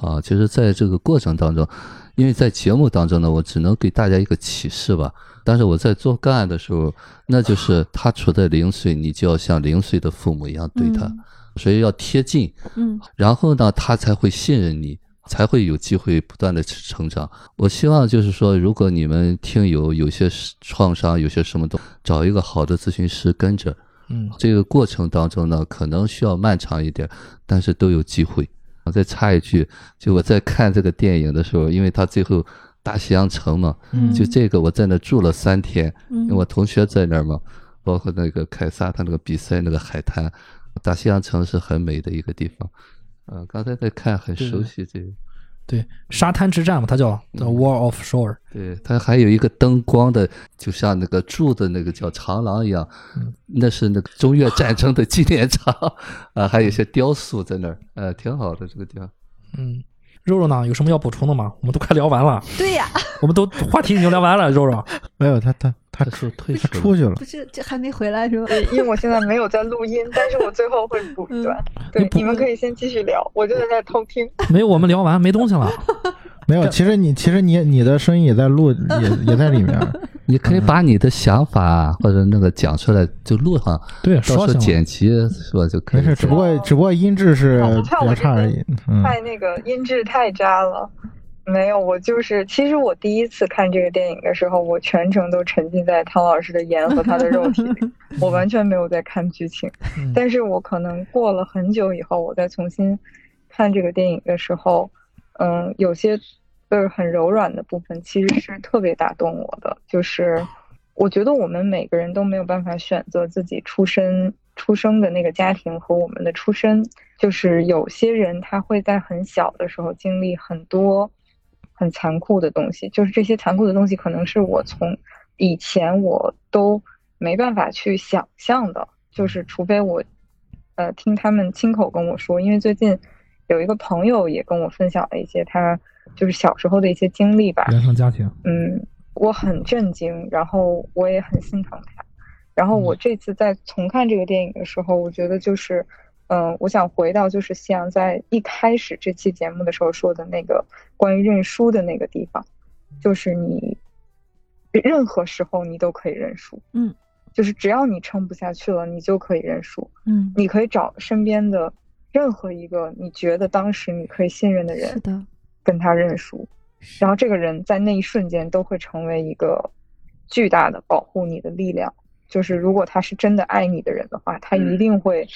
啊，其实在这个过程当中，因为在节目当中呢，我只能给大家一个启示吧。但是我在做个案的时候，那就是他处在零岁，你就要像零岁的父母一样对他，嗯所以要贴近。嗯然后呢，他才会信任你，才会有机会不断的成长。我希望就是说，如果你们听友有些创伤，有些什么都找一个好的咨询师跟着，嗯，这个过程当中呢，可能需要漫长一点，但是都有机会。我再插一句，就我在看这个电影的时候，因为他最后大西洋城嘛，嗯就这个我在那住了三天，嗯因为我同学在那儿嘛，包括那个凯撒他那个比赛那个海滩，大西洋城是很美的一个地方。呃，刚才在看，很熟悉这个。对，沙滩之战嘛，它叫 The War of Shore。对，它还有一个灯光的，就像那个柱的那个叫长廊一样，嗯那是那个中越战争的纪念 场啊，还有一些雕塑在那儿，呃，挺好的这个地方。嗯，肉肉呢，有什么要补充的吗？我们都快聊完了，对呀，我们都话题已经聊完了。肉肉，没有他他他他是退他出去了不。是这还没回来是吗？因为我现在没有在录音，但是我最后会补一段。对你，你们可以先继续聊，我就在偷听。没有我们聊完，没东西了。没有，其实你其实你你的声音也在录，也 也在里面。你可以把你的想法啊或者那个讲出来，就录上，对，到时候。剪辑是吧就可以。没事，只不过只不过音质是哦比较差而已。嗯，太那个音质太渣了。没有，我就是，其实我第一次看这个电影的时候，我全程都沉浸在汤老师的颜和他的肉体里，我完全没有在看剧情。嗯 但是我可能过了很久以后，我再重新看这个电影的时候，嗯，有些就是很柔软的部分，其实是特别打动我的。就是我觉得我们每个人都没有办法选择自己出身出生的那个家庭和我们的出身，就是有些人他会在很小的时候经历很多很残酷的东西，就是这些残酷的东西可能是我从以前我都没办法去想象的，就是除非我呃听他们亲口跟我说，因为最近有一个朋友也跟我分享了一些他就是小时候的一些经历吧，原生家庭，嗯，我很震惊，然后我也很心疼他。然后我这次在重看这个电影的时候，我觉得就是，嗯、我想回到就是夕阳在一开始这期节目的时候说的那个关于认输的那个地方，就是你任何时候你都可以认输，嗯，就是只要你撑不下去了，你就可以认输，嗯，你可以找身边的任何一个你觉得当时你可以信任的人，是的，跟他认输，然后这个人在那一瞬间都会成为一个巨大的保护你的力量。就是如果他是真的爱你的人的话，他一定会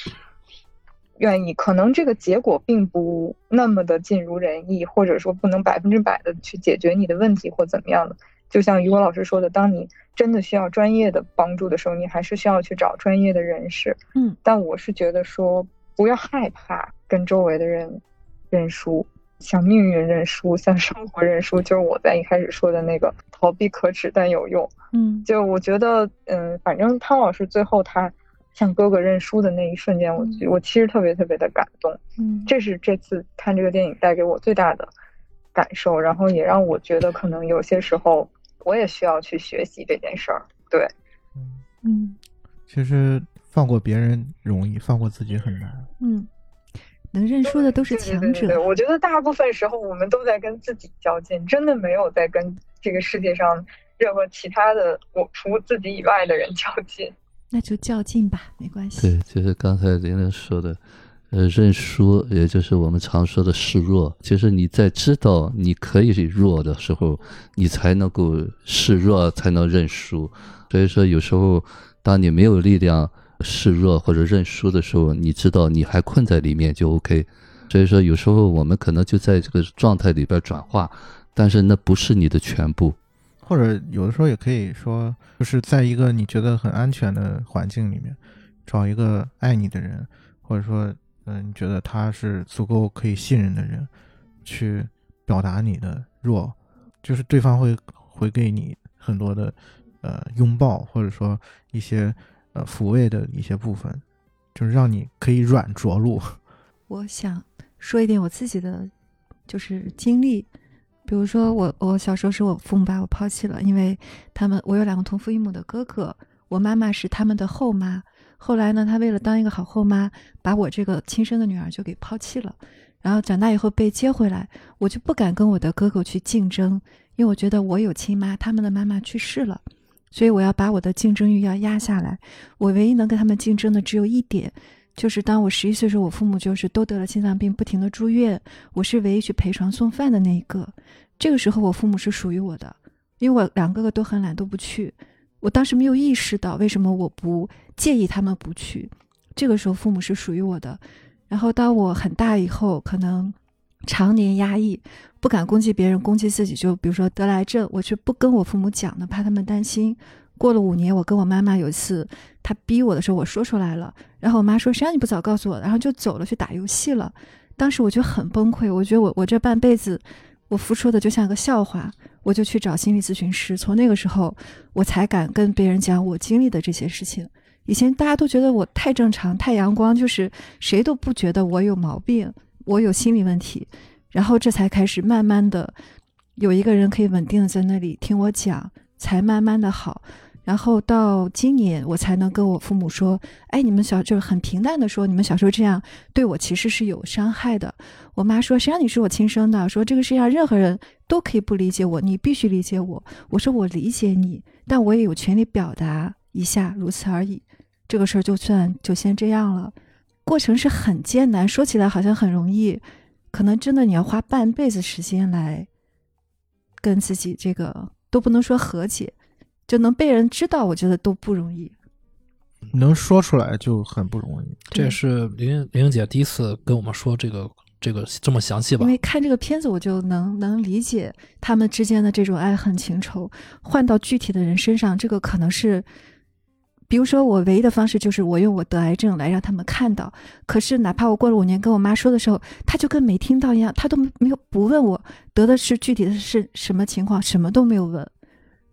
愿意。可能这个结果并不那么的尽如人意，或者说不能百分之百的去解决你的问题或怎么样的。就像于果老师说的，当你真的需要专业的帮助的时候，你还是需要去找专业的人士。嗯，但我是觉得说，不要害怕跟周围的人认输，向命运认输，向生活认输，就是我在一开始说的那个逃避可耻但有用。嗯就我觉得，嗯，反正汤老师最后他向哥哥认输的那一瞬间，我嗯我其实特别特别的感动。嗯，这是这次看这个电影带给我最大的感受，然后也让我觉得可能有些时候我也需要去学习这件事儿。对，嗯其实放过别人容易，放过自己很难。嗯，能认输的都是对对强对对对者。我觉得大部分时候我们都在跟自己较劲，真的没有在跟这个世界上任何其他的我除自己以外的人较劲。那就较劲吧，没关系。对，就是刚才玲玲说的，呃，认输，也就是我们常说的示弱。其实你在知道你可以弱的时候，你才能够示弱，才能认输。所以说，有时候当你没有力量示弱或者认输的时候，你知道你还困在里面就 OK。所以说，有时候我们可能就在这个状态里边转化，但是那不是你的全部。或者有的时候也可以说，就是在一个你觉得很安全的环境里面，找一个爱你的人，或者说，嗯、你觉得他是足够可以信任的人，去表达你的弱，就是对方会回给你很多的呃拥抱，或者说一些呃抚慰的一些部分，就是让你可以软着陆。我想说一点我自己的就是经历，比如说我我小时候是我父母把我抛弃了，因为他们我有两个同父异母的哥哥，我妈妈是他们的后妈。后来呢，他为了当一个好后妈，把我这个亲生的女儿就给抛弃了。然后长大以后被接回来，我就不敢跟我的哥哥去竞争，因为我觉得我有亲妈，他们的妈妈去世了，所以我要把我的竞争欲要压下来。我唯一能跟他们竞争的只有一点，就是当我十一岁时候，我父母就是都得了心脏病，不停的住院，我是唯一去陪床送饭的那一个。这个时候，我父母是属于我的，因为我两哥哥都很懒，都不去。我当时没有意识到为什么我不介意他们不去，这个时候父母是属于我的。然后当我很大以后，可能常年压抑，不敢攻击别人，攻击自己，就比如说得癌症，我却不跟我父母讲的，怕他们担心。过了五年，我跟我妈妈有一次，她逼我的时候，我说出来了，然后我妈说：“谁让你不早告诉我？”然后就走了去打游戏了。当时我就很崩溃，我觉得我我这半辈子。我付出的就像个笑话，我就去找心理咨询师。从那个时候，我才敢跟别人讲我经历的这些事情。以前大家都觉得我太正常、太阳光，就是谁都不觉得我有毛病，我有心理问题。然后这才开始慢慢的有一个人可以稳定的在那里听我讲，才慢慢的好。然后到今年，我才能跟我父母说：“哎，你们小就是很平淡的说，你们小时候这样对我其实是有伤害的。”我妈说：“谁让你是我亲生的？说这个世界上任何人都可以不理解我，你必须理解我。”我说：“我理解你，但我也有权利表达一下，如此而已。这个事儿就算就先这样了。过程是很艰难，说起来好像很容易，可能真的你要花半辈子时间来跟自己这个都不能说和解。”就能被人知道，我觉得都不容易。能说出来就很不容易。这也是玲玲玲姐第一次跟我们说这个这个这么详细吧？因为看这个片子，我就能能理解他们之间的这种爱恨情仇。换到具体的人身上，这个可能是，比如说我唯一的方式就是我用我得癌症来让他们看到。可是哪怕我过了五年跟我妈说的时候，她就跟没听到一样，她都没有不问我得的是具体的是什么情况，什么都没有问。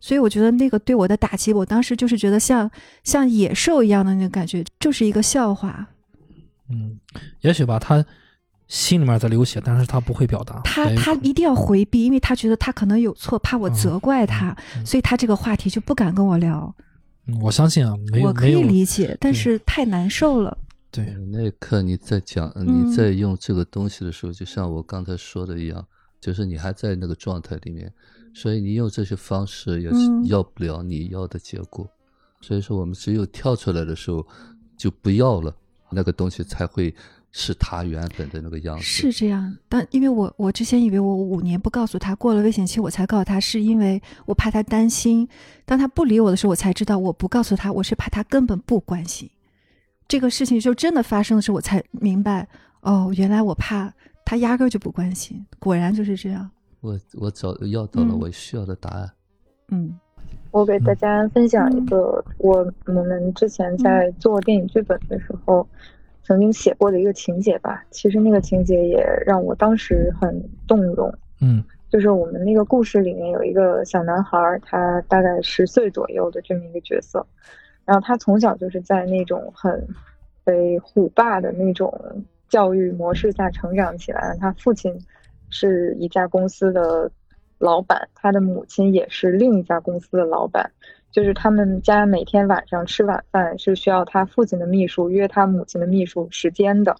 所以我觉得那个对我的打击，我当时就是觉得像像野兽一样的那个感觉，就是一个笑话。嗯，也许吧，他心里面在流血，但是他不会表达。他他一定要回避，因为他觉得他可能有错，怕我责怪他，所以他这个话题就不敢跟我聊。我相信啊，没有我可以理解，但是太难受了。对，那一刻你在讲，你在用这个东西的时候，就像我刚才说的一样，就是你还在那个状态里面。所以你用这些方式也是要不了你要的结果，所以说我们只有跳出来的时候就不要了，那个东西才会是他原本的那个样子。是这样，但因为我我之前以为我五年不告诉他，过了危险期我才告诉他，是因为我怕他担心。当他不理我的时候，我才知道我不告诉他，我是怕他根本不关心这个事情。就真的发生的时候，我才明白，哦，原来我怕他压根就不关心，果然就是这样。我我找要到了我需要的答案。嗯，我给大家分享一个我我们之前在做电影剧本的时候曾经写过的一个情节吧。其实那个情节也让我当时很动容。嗯，就是我们那个故事里面有一个小男孩，他大概十岁左右的这么一个角色，然后他从小就是在那种很被虎爸的那种教育模式下成长起来，他父亲。是一家公司的老板，他的母亲也是另一家公司的老板。就是他们家每天晚上吃晚饭是需要他父亲的秘书约他母亲的秘书时间的，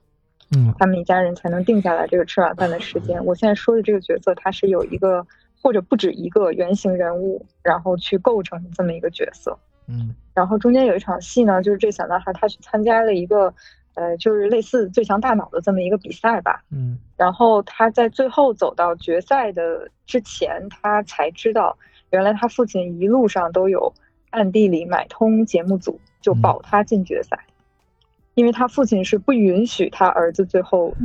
嗯，他们一家人才能定下来这个吃晚饭的时间。我现在说的这个角色，他是有一个或者不止一个原型人物，然后去构成这么一个角色，嗯，然后中间有一场戏呢，就是这小男孩他去参加了一个。呃，就是类似最强大脑的这么一个比赛吧。嗯，然后他在最后走到决赛的之前，他才知道，原来他父亲一路上都有暗地里买通节目组，就保他进决赛。因为他父亲是不允许他儿子最后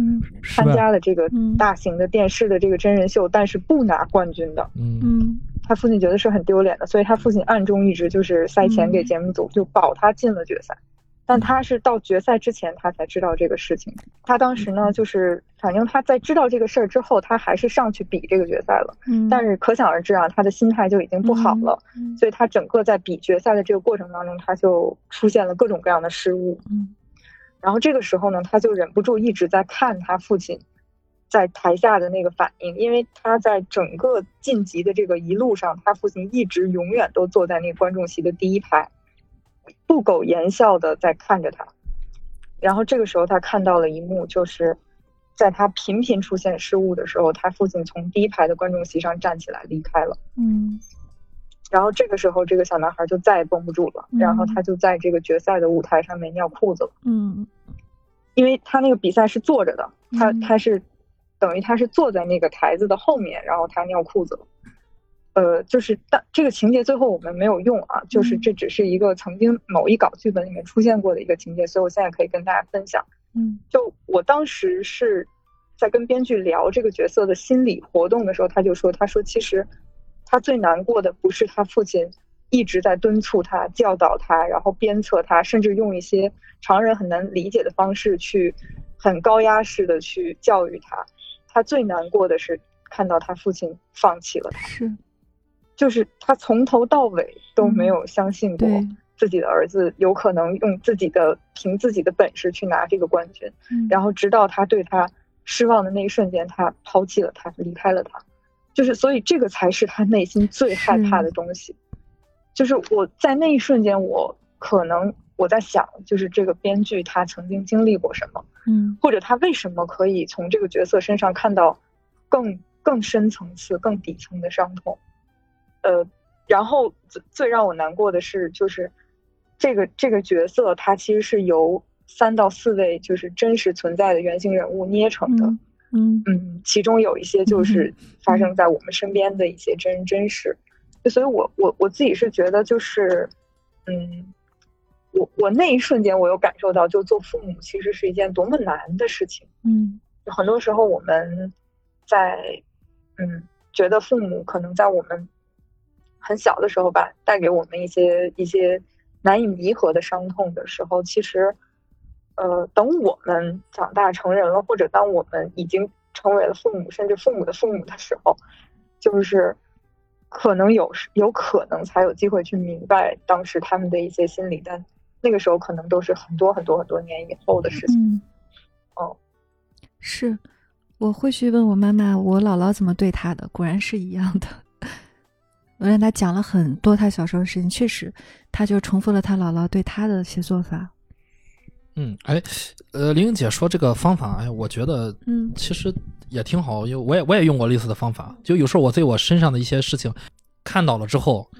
参加了这个大型的电视的这个真人秀，但是不拿冠军的。嗯嗯，他父亲觉得是很丢脸的，所以他父亲暗中一直就是塞钱给节目组，就保他进了决赛。但他是到决赛之前他才知道这个事情。他当时呢，就是反正他在知道这个事儿之后，他还是上去比这个决赛了。嗯，但是可想而知啊，他的心态就已经不好了，嗯所以他整个在比决赛的这个过程当中，他就出现了各种各样的失误。嗯然后这个时候呢，他就忍不住一直在看他父亲在台下的那个反应，因为他在整个晋级的这个一路上，他父亲一直永远都坐在那观众席的第一排，不苟言笑的在看着他。然后这个时候，他看到了一幕，就是在他频频出现失误的时候，他父亲从第一排的观众席上站起来离开了。嗯然后这个时候，这个小男孩就再也绷不住了，然后嗯他就在这个决赛的舞台上面尿裤子了。嗯因为他那个比赛是坐着的，他嗯他是等于他是坐在那个台子的后面，然后他尿裤子了。呃，就是但这个情节最后我们没有用啊，就是嗯这只是一个曾经某一稿剧本里面出现过的一个情节，所以我现在可以跟大家分享。嗯就我当时是在跟编剧聊这个角色的心理活动的时候，他就说，他说其实他最难过的不是他父亲一直在敦促他、教导他，然后鞭策他，甚至用一些常人很难理解的方式去很高压式的去教育他。他最难过的是看到他父亲放弃了他，是就是他从头到尾都没有相信过，自己的儿子有可能用自己的凭自己的本事去拿这个冠军。嗯然后直到他对他失望的那一瞬间，他抛弃了他，离开了他，就是所以这个才是他内心最害怕的东西。就是我在那一瞬间，我可能我在想，就是这个编剧他曾经经历过什么，嗯或者他为什么可以从这个角色身上看到更更深层次、更底层的伤痛。呃，然后最最让我难过的是，就是这个这个角色，它其实是由三到四位就是真实存在的原型人物捏成的。嗯嗯嗯，其中有一些就是发生在我们身边的一些真人真事，所以我我我自己是觉得就是，嗯，我我那一瞬间我有感受到，就做父母其实是一件多么难的事情。嗯很多时候我们在嗯觉得父母可能在我们很小的时候吧，带给我们一些一些难以弥合的伤痛的时候，其实呃等我们长大成人了，或者当我们已经成为了父母，甚至父母的父母的时候，就是可能有时有可能才有机会去明白当时他们的一些心理，但那个时候可能都是很多很多很多年以后的事情。嗯，哦，是我会去问我妈妈，我姥姥怎么对她的，果然是一样的。我让他讲了很多他小时候的事情，确实，他就重复了他姥姥对他的一些做法。嗯，哎，呃，玲玲姐说这个方法，哎，我觉得嗯其实也挺好，因为我也我也用过类似的方法。就有时候我对我身上的一些事情看到了之后，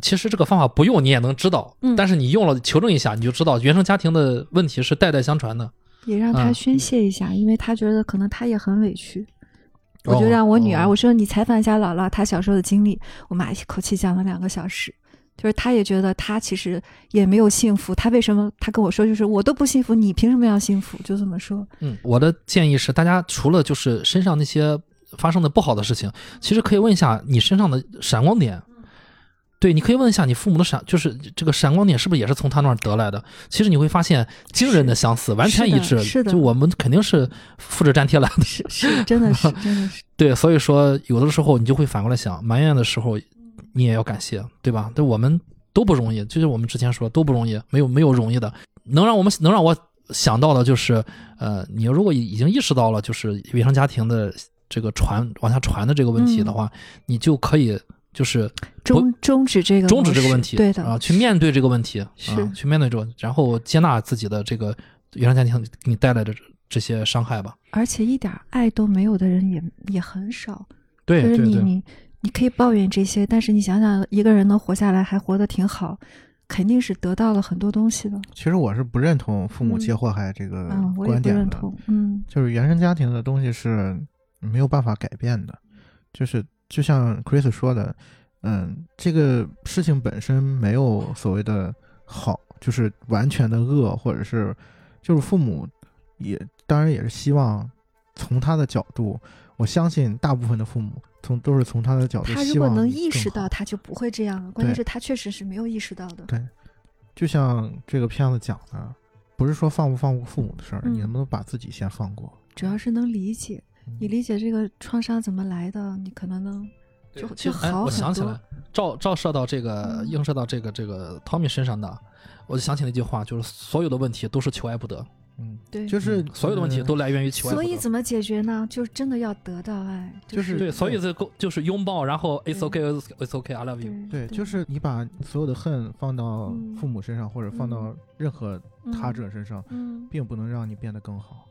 其实这个方法不用你也能知道，嗯但是你用了求证一下，你就知道原生家庭的问题是代代相传的。也让她嗯宣泄一下，因为他觉得可能他也很委屈。我就哦让我女儿，哦我说你采访一下姥姥她小时候的经历。我妈一口气讲了两个小时，就是她也觉得她其实也没有幸福。她为什么？她跟我说就是我都不幸福，你凭什么要幸福？就这么说。嗯，我的建议是，大家除了就是身上那些发生的不好的事情，其实可以问一下你身上的闪光点。对，你可以问一下你父母的闪，就是这个闪光点是不是也是从他那儿得来的？其实你会发现惊人的相似，完全一致。是的就我们肯定是复制粘贴来的。是是，真的是真的是。对，所以说有的时候你就会反过来想，埋怨的时候你也要感谢，对吧？对，我们都不容易，就是我们之前说都不容易，没有没有容易的。能让我们能让我想到的就是，呃，你如果已经意识到了就是原生家庭的这个传往下传的这个问题的话，你就可以就是终终止这个终止这个问题，对的啊，去面对这个问题，是啊，去面对这个，然后接纳自己的这个原生家庭给你带来的这这些伤害吧。而且一点爱都没有的人也也很少。对就是对对，你你你可以抱怨这些，但是你想想，一个人能活下来还活得挺好，肯定是得到了很多东西的。其实我是不认同父母嗯皆祸害这个嗯，我也观点的，不认同。嗯就是原生家庭的东西是没有办法改变的，就是就像 Chris 说的，嗯，这个事情本身没有所谓的好，就是完全的恶，或者是就是父母也当然也是希望从他的角度，我相信大部分的父母从都是从他的角度他如果能意识到，他就不会这样了。关键是他确实是没有意识到的。对，就像这个片子讲的，不是说放不放过父母的事儿，嗯你能不能把自己先放过？主要是能理解，你理解这个创伤怎么来的，你可能能就就其实哎，好很多我想起来，照照射到这个嗯映射到这个这个 Tommy 身上的，我就想起那句话，就是所有的问题都是求爱不得，嗯，对，就是嗯所有的问题都来源于求爱不得。所以怎么解决呢？就是真的要得到爱，就是对，所以这个就是拥抱，然后 it's okay it's okay I love you。对对，就是你把所有的恨放到嗯父母身上，或者放到任何他嗯者身上，嗯。并不能让你变得更好。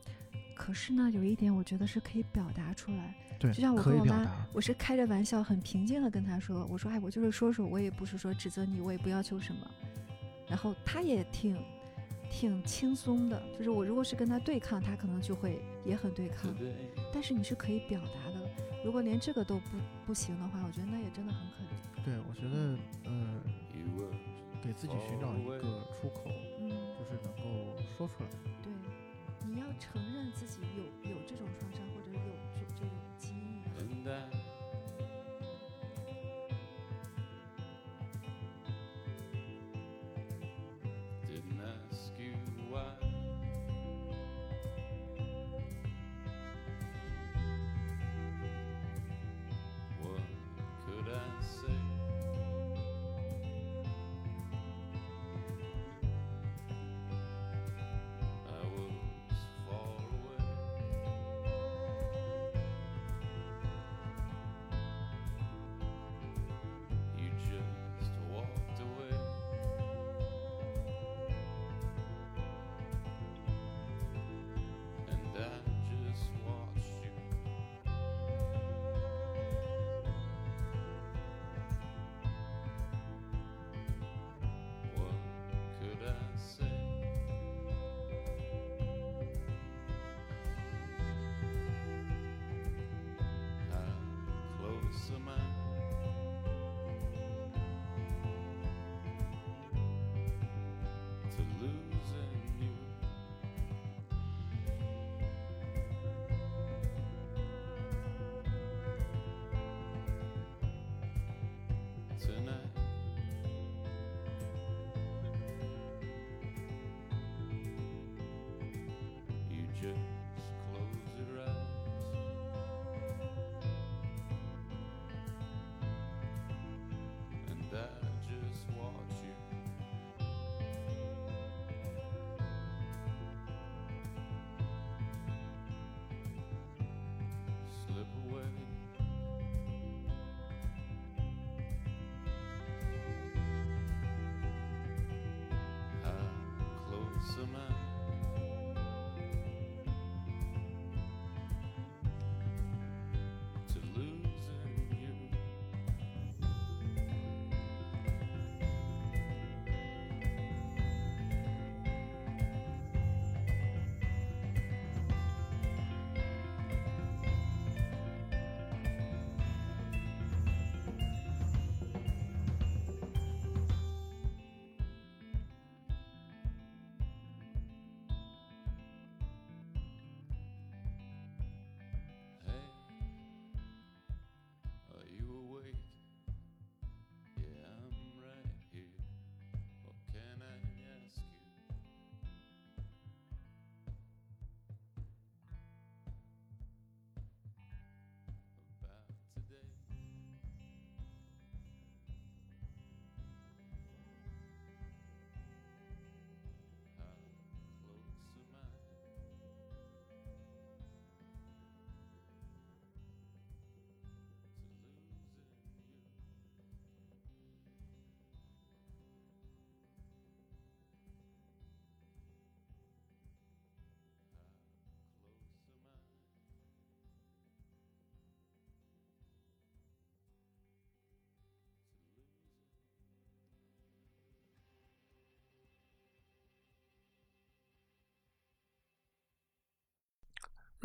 可是呢，有一点我觉得是可以表达出来，对，就像我跟我妈我是开着玩笑，很平静的跟她说，我说，哎，我就是说说，我也不是说指责你，我也不要求什么。然后她也挺挺轻松的，就是我如果是跟她对抗，她可能就会也很对抗。但是你是可以表达的，如果连这个都不不行的话，我觉得那也真的很可怜。对，我觉得呃，给自己寻找一个出口，嗯，就是能够说出来。承认自己有有这种创伤或者有这这种经历。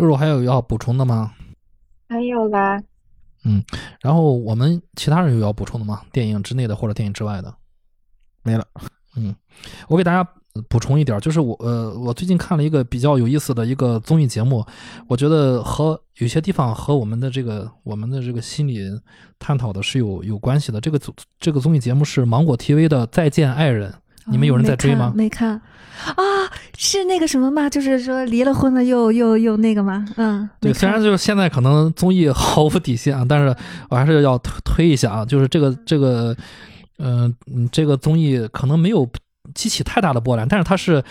肉肉还有要补充的吗？还有啦，嗯然后我们其他人有要补充的吗？电影之内的或者电影之外的？没了。嗯，我给大家补充一点儿，就是我呃，我最近看了一个比较有意思的一个综艺节目，我觉得和有些地方和我们的这个我们的这个心理探讨的是有有关系的。这个综这个综艺节目是芒果 TV 的《再见爱人》，你们有人在追吗哦？没看啊，是那个什么吗？就是说离了婚了又又又那个吗？嗯，对，虽然就是现在可能综艺毫无底线啊，但是我还是要推推一下啊，就是这个这个，嗯、嗯，这个综艺可能没有激起太大的波澜，但是它是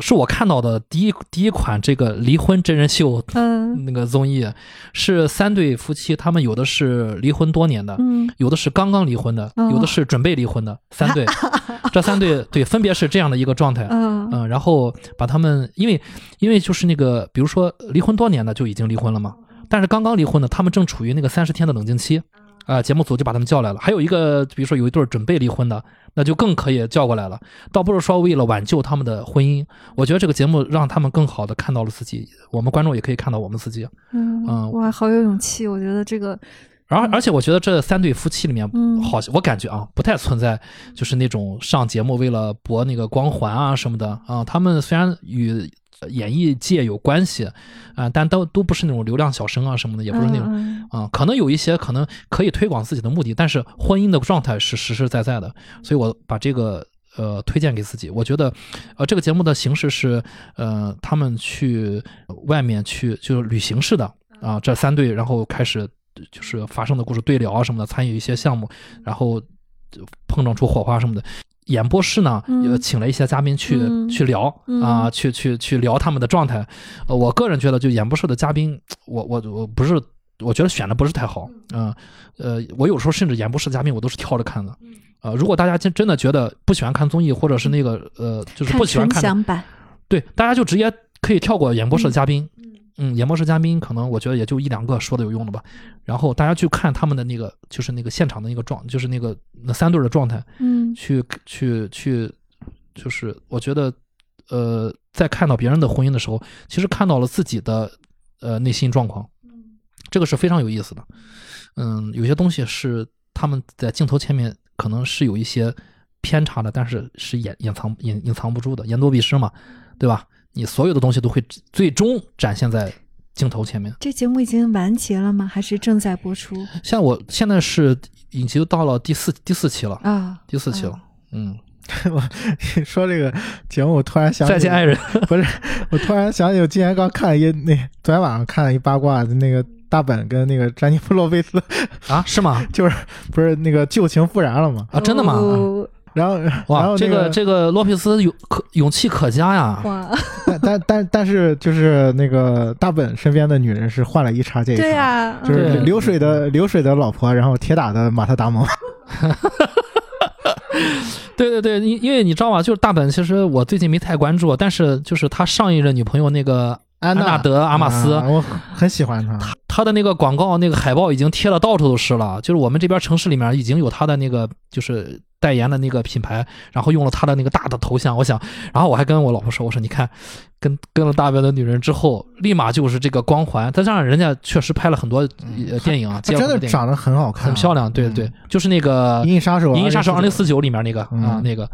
是我看到的第一第一款这个离婚真人秀嗯。那个综艺，是三对夫妻，他们有的是离婚多年的，嗯。有的是刚刚离婚的，哦有的是准备离婚的，三对，这三对对分别是这样的一个状态。嗯。嗯，然后把他们，因为因为就是那个，比如说离婚多年的就已经离婚了嘛，但是刚刚离婚的，他们正处于那个三十天的冷静期，啊、节目组就把他们叫来了。还有一个，比如说有一对儿准备离婚的，那就更可以叫过来了。倒不是说为了挽救他们的婚姻，我觉得这个节目让他们更好的看到了自己，我们观众也可以看到我们自己。嗯嗯哇，好有勇气！我觉得这个然后，而且我觉得这三对夫妻里面，嗯好像我感觉啊，不太存在就是那种上节目为了博那个光环啊什么的啊。他们虽然与演艺界有关系啊，但都都不是那种流量小生啊什么的，也不是那种啊。可能有一些可能可以推广自己的目的，但是婚姻的状态是实实在在的。所以我把这个呃推荐给自己。我觉得，呃，这个节目的形式是呃他们去外面去就是旅行式的啊，这三对然后开始就是发生的故事对聊啊什么的，参与一些项目，然后就碰撞出火花什么的。演播室呢，嗯呃，请了一些嘉宾去、嗯去聊嗯啊，去去去聊他们的状态。呃，我个人觉得，就演播室的嘉宾，我我我不是，我觉得选的不是太好。嗯、呃，我有时候甚至演播室嘉宾我都是挑着看的。呃，如果大家真真的觉得不喜欢看综艺，或者是那个呃，就是不喜欢看对，大家就直接可以跳过演播室的嘉宾。嗯，演播室嘉宾可能我觉得也就一两个说的有用的吧。然后大家去看他们的那个，就是那个现场的那个状，就是那个那三对儿的状态，嗯去去去，就是我觉得，呃，在看到别人的婚姻的时候，其实看到了自己的呃内心状况，这个是非常有意思的。嗯，有些东西是他们在镜头前面可能是有一些偏差的，但是是掩掩藏隐隐藏不住的，言多必失嘛，对吧？你所有的东西都会最终展现在镜头前面。这节目已经完结了吗？还是正在播出像我现在是已经到了第四第四期了，啊？第四期了啊，嗯，说这个节目，我突然想起再见爱人，不是，我突然想起我今天刚看了一那昨天晚上看了一八卦，那个大本跟那个詹妮弗洛佩斯啊，是吗？就是不是那个旧情复燃了吗？啊，真的吗？哦然后然哇，后那这个这个洛佩斯勇可勇气可嘉呀！哇，但但但但是就是那个大本身边的女人是换了一茬接一茬，对呀，就是流水的流水的老婆，然后铁打的马特达蒙。对对对，因因为你知道吗？就是大本，其实我最近没太关注，但是就是他上一任女朋友那个安安纳德阿玛斯啊我很喜欢他。他的那个广告那个海报已经贴的到处都是了，就是我们这边城市里面已经有他的那个就是代言的那个品牌，然后用了他的那个大的头像，我想，然后我还跟我老婆说，我说你看，跟跟了大本的女人之后，立马就是这个光环，再加上人家确实拍了很多呃电影啊，真的长得很好看，很漂亮，对对对，就是那个《银翼杀手》《银翼杀手二零四四九》里面那个啊嗯那个，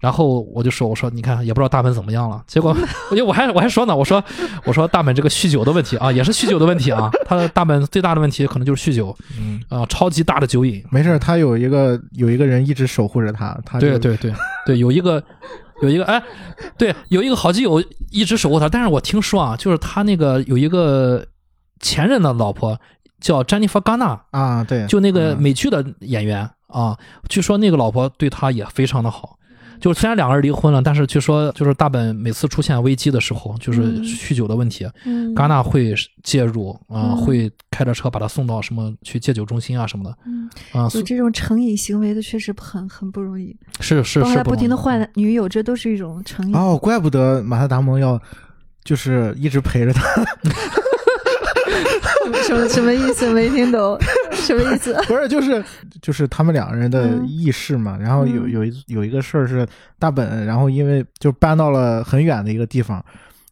然后我就说我说你看也不知道大本怎么样了，结果 我就我还我还说呢，我说我说大本这个酗酒的问题啊，也是酗酒的问题啊，他的大本最大的问题可能就是酗酒嗯，啊，超级大的酒瘾，没事，他有一个有一个人一直守护着他，他对对对对，有一个有一个哎，对，有一个好基友一直守护他，但是我听说啊，就是他那个有一个前任的老婆叫詹妮弗·戛纳，啊，对，就那个嗯美剧的演员啊，据说那个老婆对他也非常的好。就是虽然两个人离婚了，但是据说就是大本每次出现危机的时候，就是嗯。酗酒的问题，嗯，戛纳会介入啊、嗯。会开着车把他送到什么去戒酒中心啊什么的嗯，啊，有这种成瘾行为的确实很很不容易，是是包括他不停的换女友，这都是一种成瘾。哦，怪不得马特达蒙要就是一直陪着他，什么什么意思？没听懂，什么意思？不是就是就是他们两个人的嗯。轶事嘛。然后有嗯。有一有一个事儿是大本，然后因为就搬到了很远的一个地方，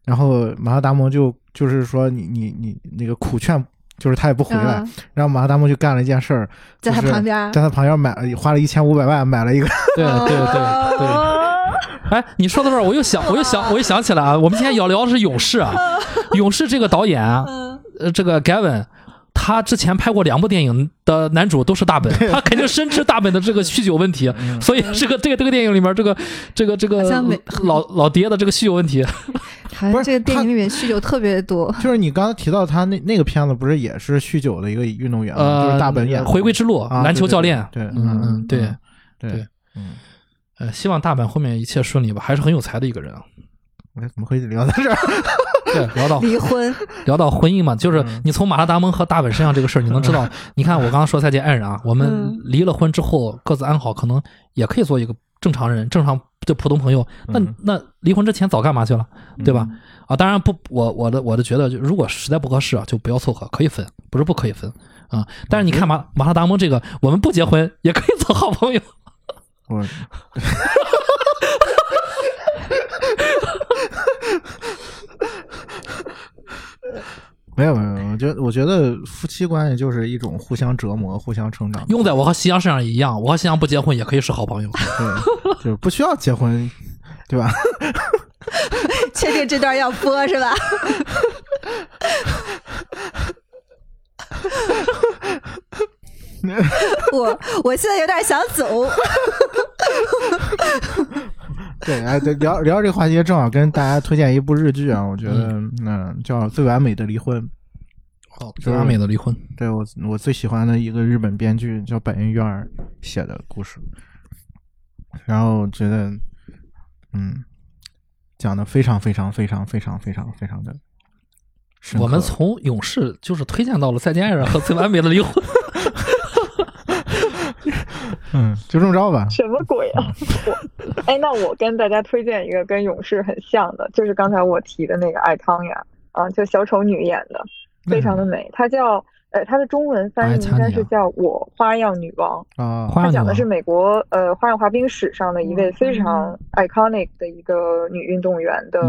然后马哈达蒙就就是说你你你那个苦劝，就是他也不回来，啊然后马哈达蒙就干了一件事儿，在他就是旁边，在他旁边买花了一千五百万买了一个，对对对 对。哦。哎，你说到这儿，我又想，我又想，我又想起来啊，我们今天要聊的是勇士啊，勇士这个导演啊，嗯。呃，这个 Gavin，他他之前拍过两部电影的男主都是大本，他肯定深知大本的这个酗酒问题，所以这个这个这个电影里面这个这个这个好像没老老爹的这个酗酒问题，好像不是这个电影里面酗酒特别多。就是你刚才提到他那那个片子，不是也是酗酒的一个运动员吗？呃，就是大本演回归之路啊篮球教练，对，对嗯嗯对对对，嗯，呃，希望大本后面一切顺利吧，还是很有才的一个人啊。哎怎么会聊到这儿？对，聊到离婚，聊到婚姻嘛，就是你从马拉·达蒙和大本身上这个事儿，你能知道，你看我刚刚说再见爱人啊，我们嗯离了婚之后各自安好，可能也可以做一个正常人，正常就普通朋友。那嗯那离婚之前早干嘛去了，对吧？啊，当然不，我我的我的觉得，如果实在不合适啊，就不要凑合，可以分，不是不可以分啊。但是你看马马拉·达蒙这个，我们不结婚也可以做好朋友。我没 有没有，我觉得我觉得夫妻关系就是一种互相折磨、互相成长。用在我和夕阳身上一样，我和夕阳不结婚也可以是好朋友。对，就是不需要结婚，对吧？确定这段要播是吧？我我现在有点想走。对，哎，对，聊聊这个话题，正好跟大家推荐一部日剧啊，我觉得嗯叫《最完美的离婚》。哦，最完美的离婚。对我我最喜欢的一个日本编剧叫板垣院儿写的故事，然后觉得嗯讲的非常非常非常非常非常非常的。我们从勇士就是推荐到了再见爱人和最完美的离婚。嗯就这么着吧，什么鬼啊！我哎，那我跟大家推荐一个跟勇士很像的，就是刚才我提的那个爱康呀，啊，就小丑女演的，非常的美。她叫呃，她的中文翻译应该是叫《我花样女王》。啊，花样她讲的是美国呃花样滑冰史上的一位非常 iconic 的一个女运动员的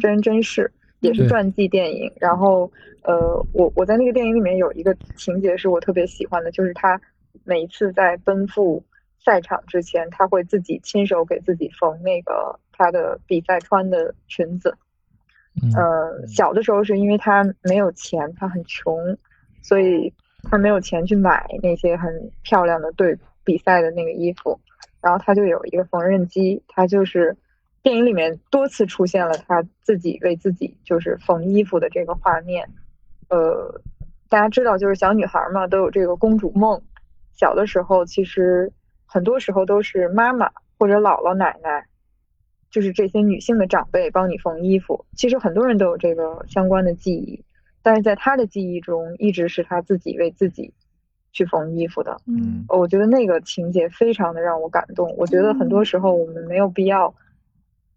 真人真事，也是传记电影。然后呃，我我在那个电影里面有一个情节是我特别喜欢的，就是她每一次在奔赴赛场之前，她会自己亲手给自己缝那个她的比赛穿的裙子。嗯呃，小的时候是因为他没有钱，他很穷，所以他没有钱去买那些很漂亮的对比赛的那个衣服，然后他就有一个缝纫机，他就是电影里面多次出现了他自己为自己就是缝衣服的这个画面。呃，大家知道，就是小女孩嘛，都有这个公主梦，小的时候其实很多时候都是妈妈或者姥姥奶奶。就是这些女性的长辈帮你缝衣服。其实很多人都有这个相关的记忆，但是在她的记忆中，一直是她自己为自己去缝衣服的。嗯呃我觉得那个情节非常的让我感动。我觉得很多时候我们没有必要，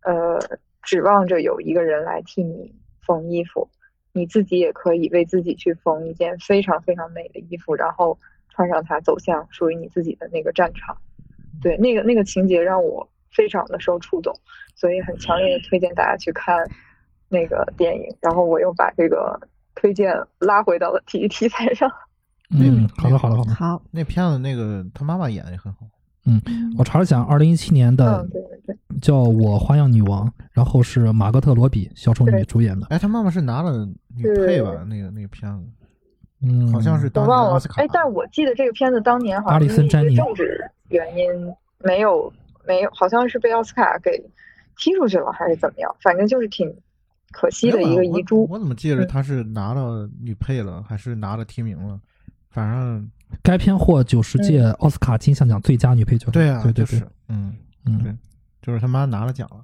呃，指望着有一个人来替你缝衣服，你自己也可以为自己去缝一件非常非常美的衣服，然后穿上它走向属于你自己的那个战场。对，那个那个情节让我非常的受触动，所以很强烈的推荐大家去看那个电影。然后我又把这个推荐拉回到了体育题材上。嗯，好的好的好的。好，那片子那个他妈妈演的也很好。嗯我查了下，二零一七年的嗯，对对对，叫《我花样女王》，然后是马格特罗比小丑女主演的。哎，他妈妈是拿了女配吧？那个那个片子嗯，好像是我当年忘了奥斯。卡。哎，但我记得这个片子当年好阿像因为政治原因没有没有，好像是被奥斯卡给踢出去了，还是怎么样？反正就是挺可惜的一个遗珠。我怎么记得嗯他是拿了女配了，还是拿了提名了？反正该片获九十届奥斯卡金像奖最佳女配角。对啊，对对对就是，嗯，对嗯就是他妈拿了奖了。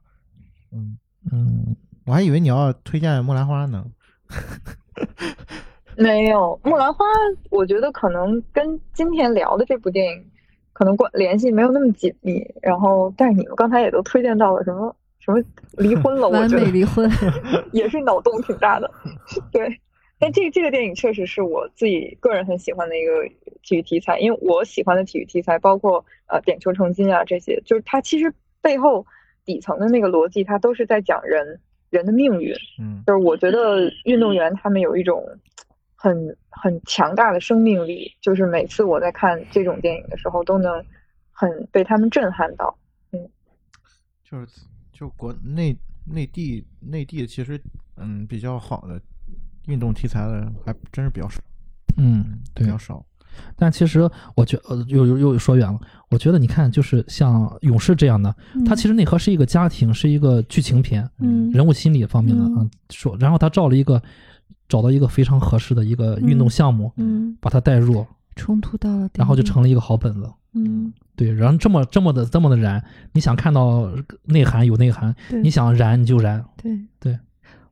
嗯，嗯，我还以为你要推荐木兰花呢。没有《木兰花》，我觉得可能跟今天聊的这部电影可能关联系没有那么紧密。然后，但是你们刚才也都推荐到了什么什么离婚了，我完觉得美离婚。也是脑洞挺大的。对，但这这个电影确实是我自己个人很喜欢的一个体育题材，因为我喜欢的体育题材包括呃点球成金啊这些，就是它其实背后底层的那个逻辑，它都是在讲人人的命运。嗯就是我觉得运动员他们有一种很很强大的生命力，就是每次我在看这种电影的时候，都能很被他们震撼到。嗯就是就国内内地内地其实嗯比较好的运动题材的还真是比较少。嗯，对比较。少。但其实我觉呃又又又说远了，我觉得你看，就是像勇士这样的，它其实内核是一个家庭，是一个剧情片，嗯人物心理方面的嗯啊。说，然后他照了一个找到一个非常合适的一个运动项目，嗯把它带入，冲突到了，然后就成了一个好本子。嗯，对，然后这么这么的这么的燃，你想看到内涵有内涵，你想燃你就燃。对对，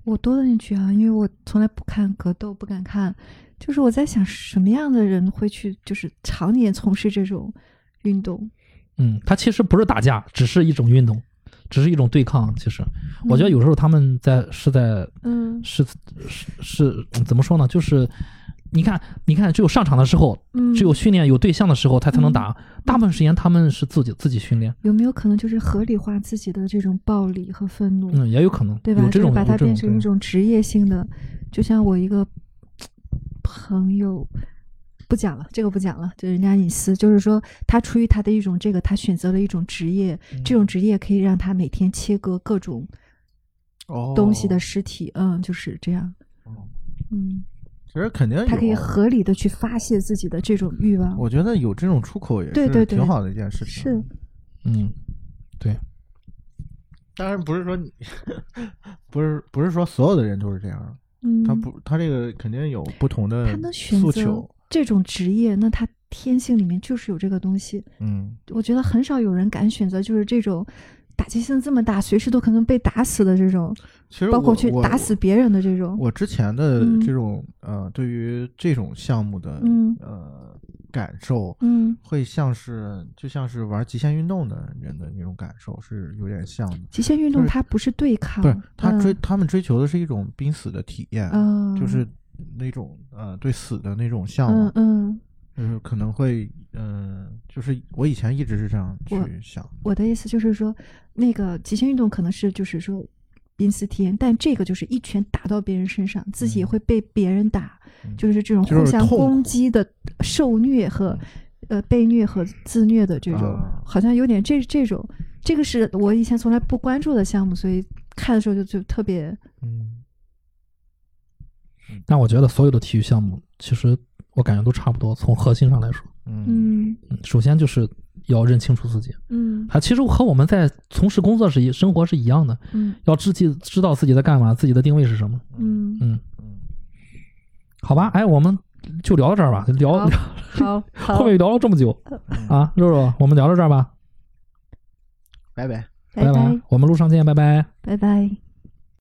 我多问一句啊，因为我从来不看格斗，不敢看，就是我在想什么样的人会去，就是常年从事这种运动？嗯，它其实不是打架，只是一种运动，只是一种对抗。其实，我觉得有时候他们在是在嗯是是是怎么说呢？就是你看，你看，只有上场的时候，嗯，只有训练有对象的时候，他才能打。大部分时间他们是自己自己训练，有没有可能就是合理化自己的这种暴力和愤怒？嗯，也有可能对吧？有这种就把它变成一种职业性的，就像我一个朋友，不讲了，这个不讲了，就人家隐私。就是说，他出于他的一种这个，他选择了一种职业，这种职业可以让他每天切割各种哦东西的尸体，嗯，就是这样，哦。嗯，其实肯定他可以合理的去发泄自己的这种欲望。我觉得有这种出口也是挺好的一件事情。是，嗯，对，当然不是说你，不是不是说所有的人都是这样，嗯，他不他这个肯定有不同的他能选择诉求。这种职业，那他天性里面就是有这个东西。嗯，我觉得很少有人敢选择就是这种打击性这么大，随时都可能被打死的这种，其实包括去打死别人的这种。我之前的嗯这种、呃，对于这种项目的、嗯呃感受，嗯，会像是就像是玩极限运动的人的那种感受是有点像的。极限运动它不是对抗，不是他追、嗯他们追求的是一种濒死的体验，嗯就是那种呃对死的那种向往，嗯嗯，就是可能会嗯、就是我以前一直是这样去想。我的意思就是说，那个极限运动可能是就是说濒死体验，但这个就是一拳打到别人身上，自己也会被别人打，嗯就是这种互相攻击的。受虐和呃被虐和自虐的这种，啊。好像有点这这种，这个是我以前从来不关注的项目，所以看的时候就就特别嗯，但我觉得所有的体育项目，其实我感觉都差不多。从核心上来说，嗯首先就是要认清楚自己。嗯它其实和我们在从事工作是一生活是一样的，嗯要知己知道自己在干嘛，自己的定位是什么。嗯，嗯，嗯，好吧，哎，我们就聊到这儿吧，聊好聊 好好，后面聊了这么久啊，肉肉，我们聊到这儿吧，拜拜。拜拜，我们路上见，拜拜。拜拜。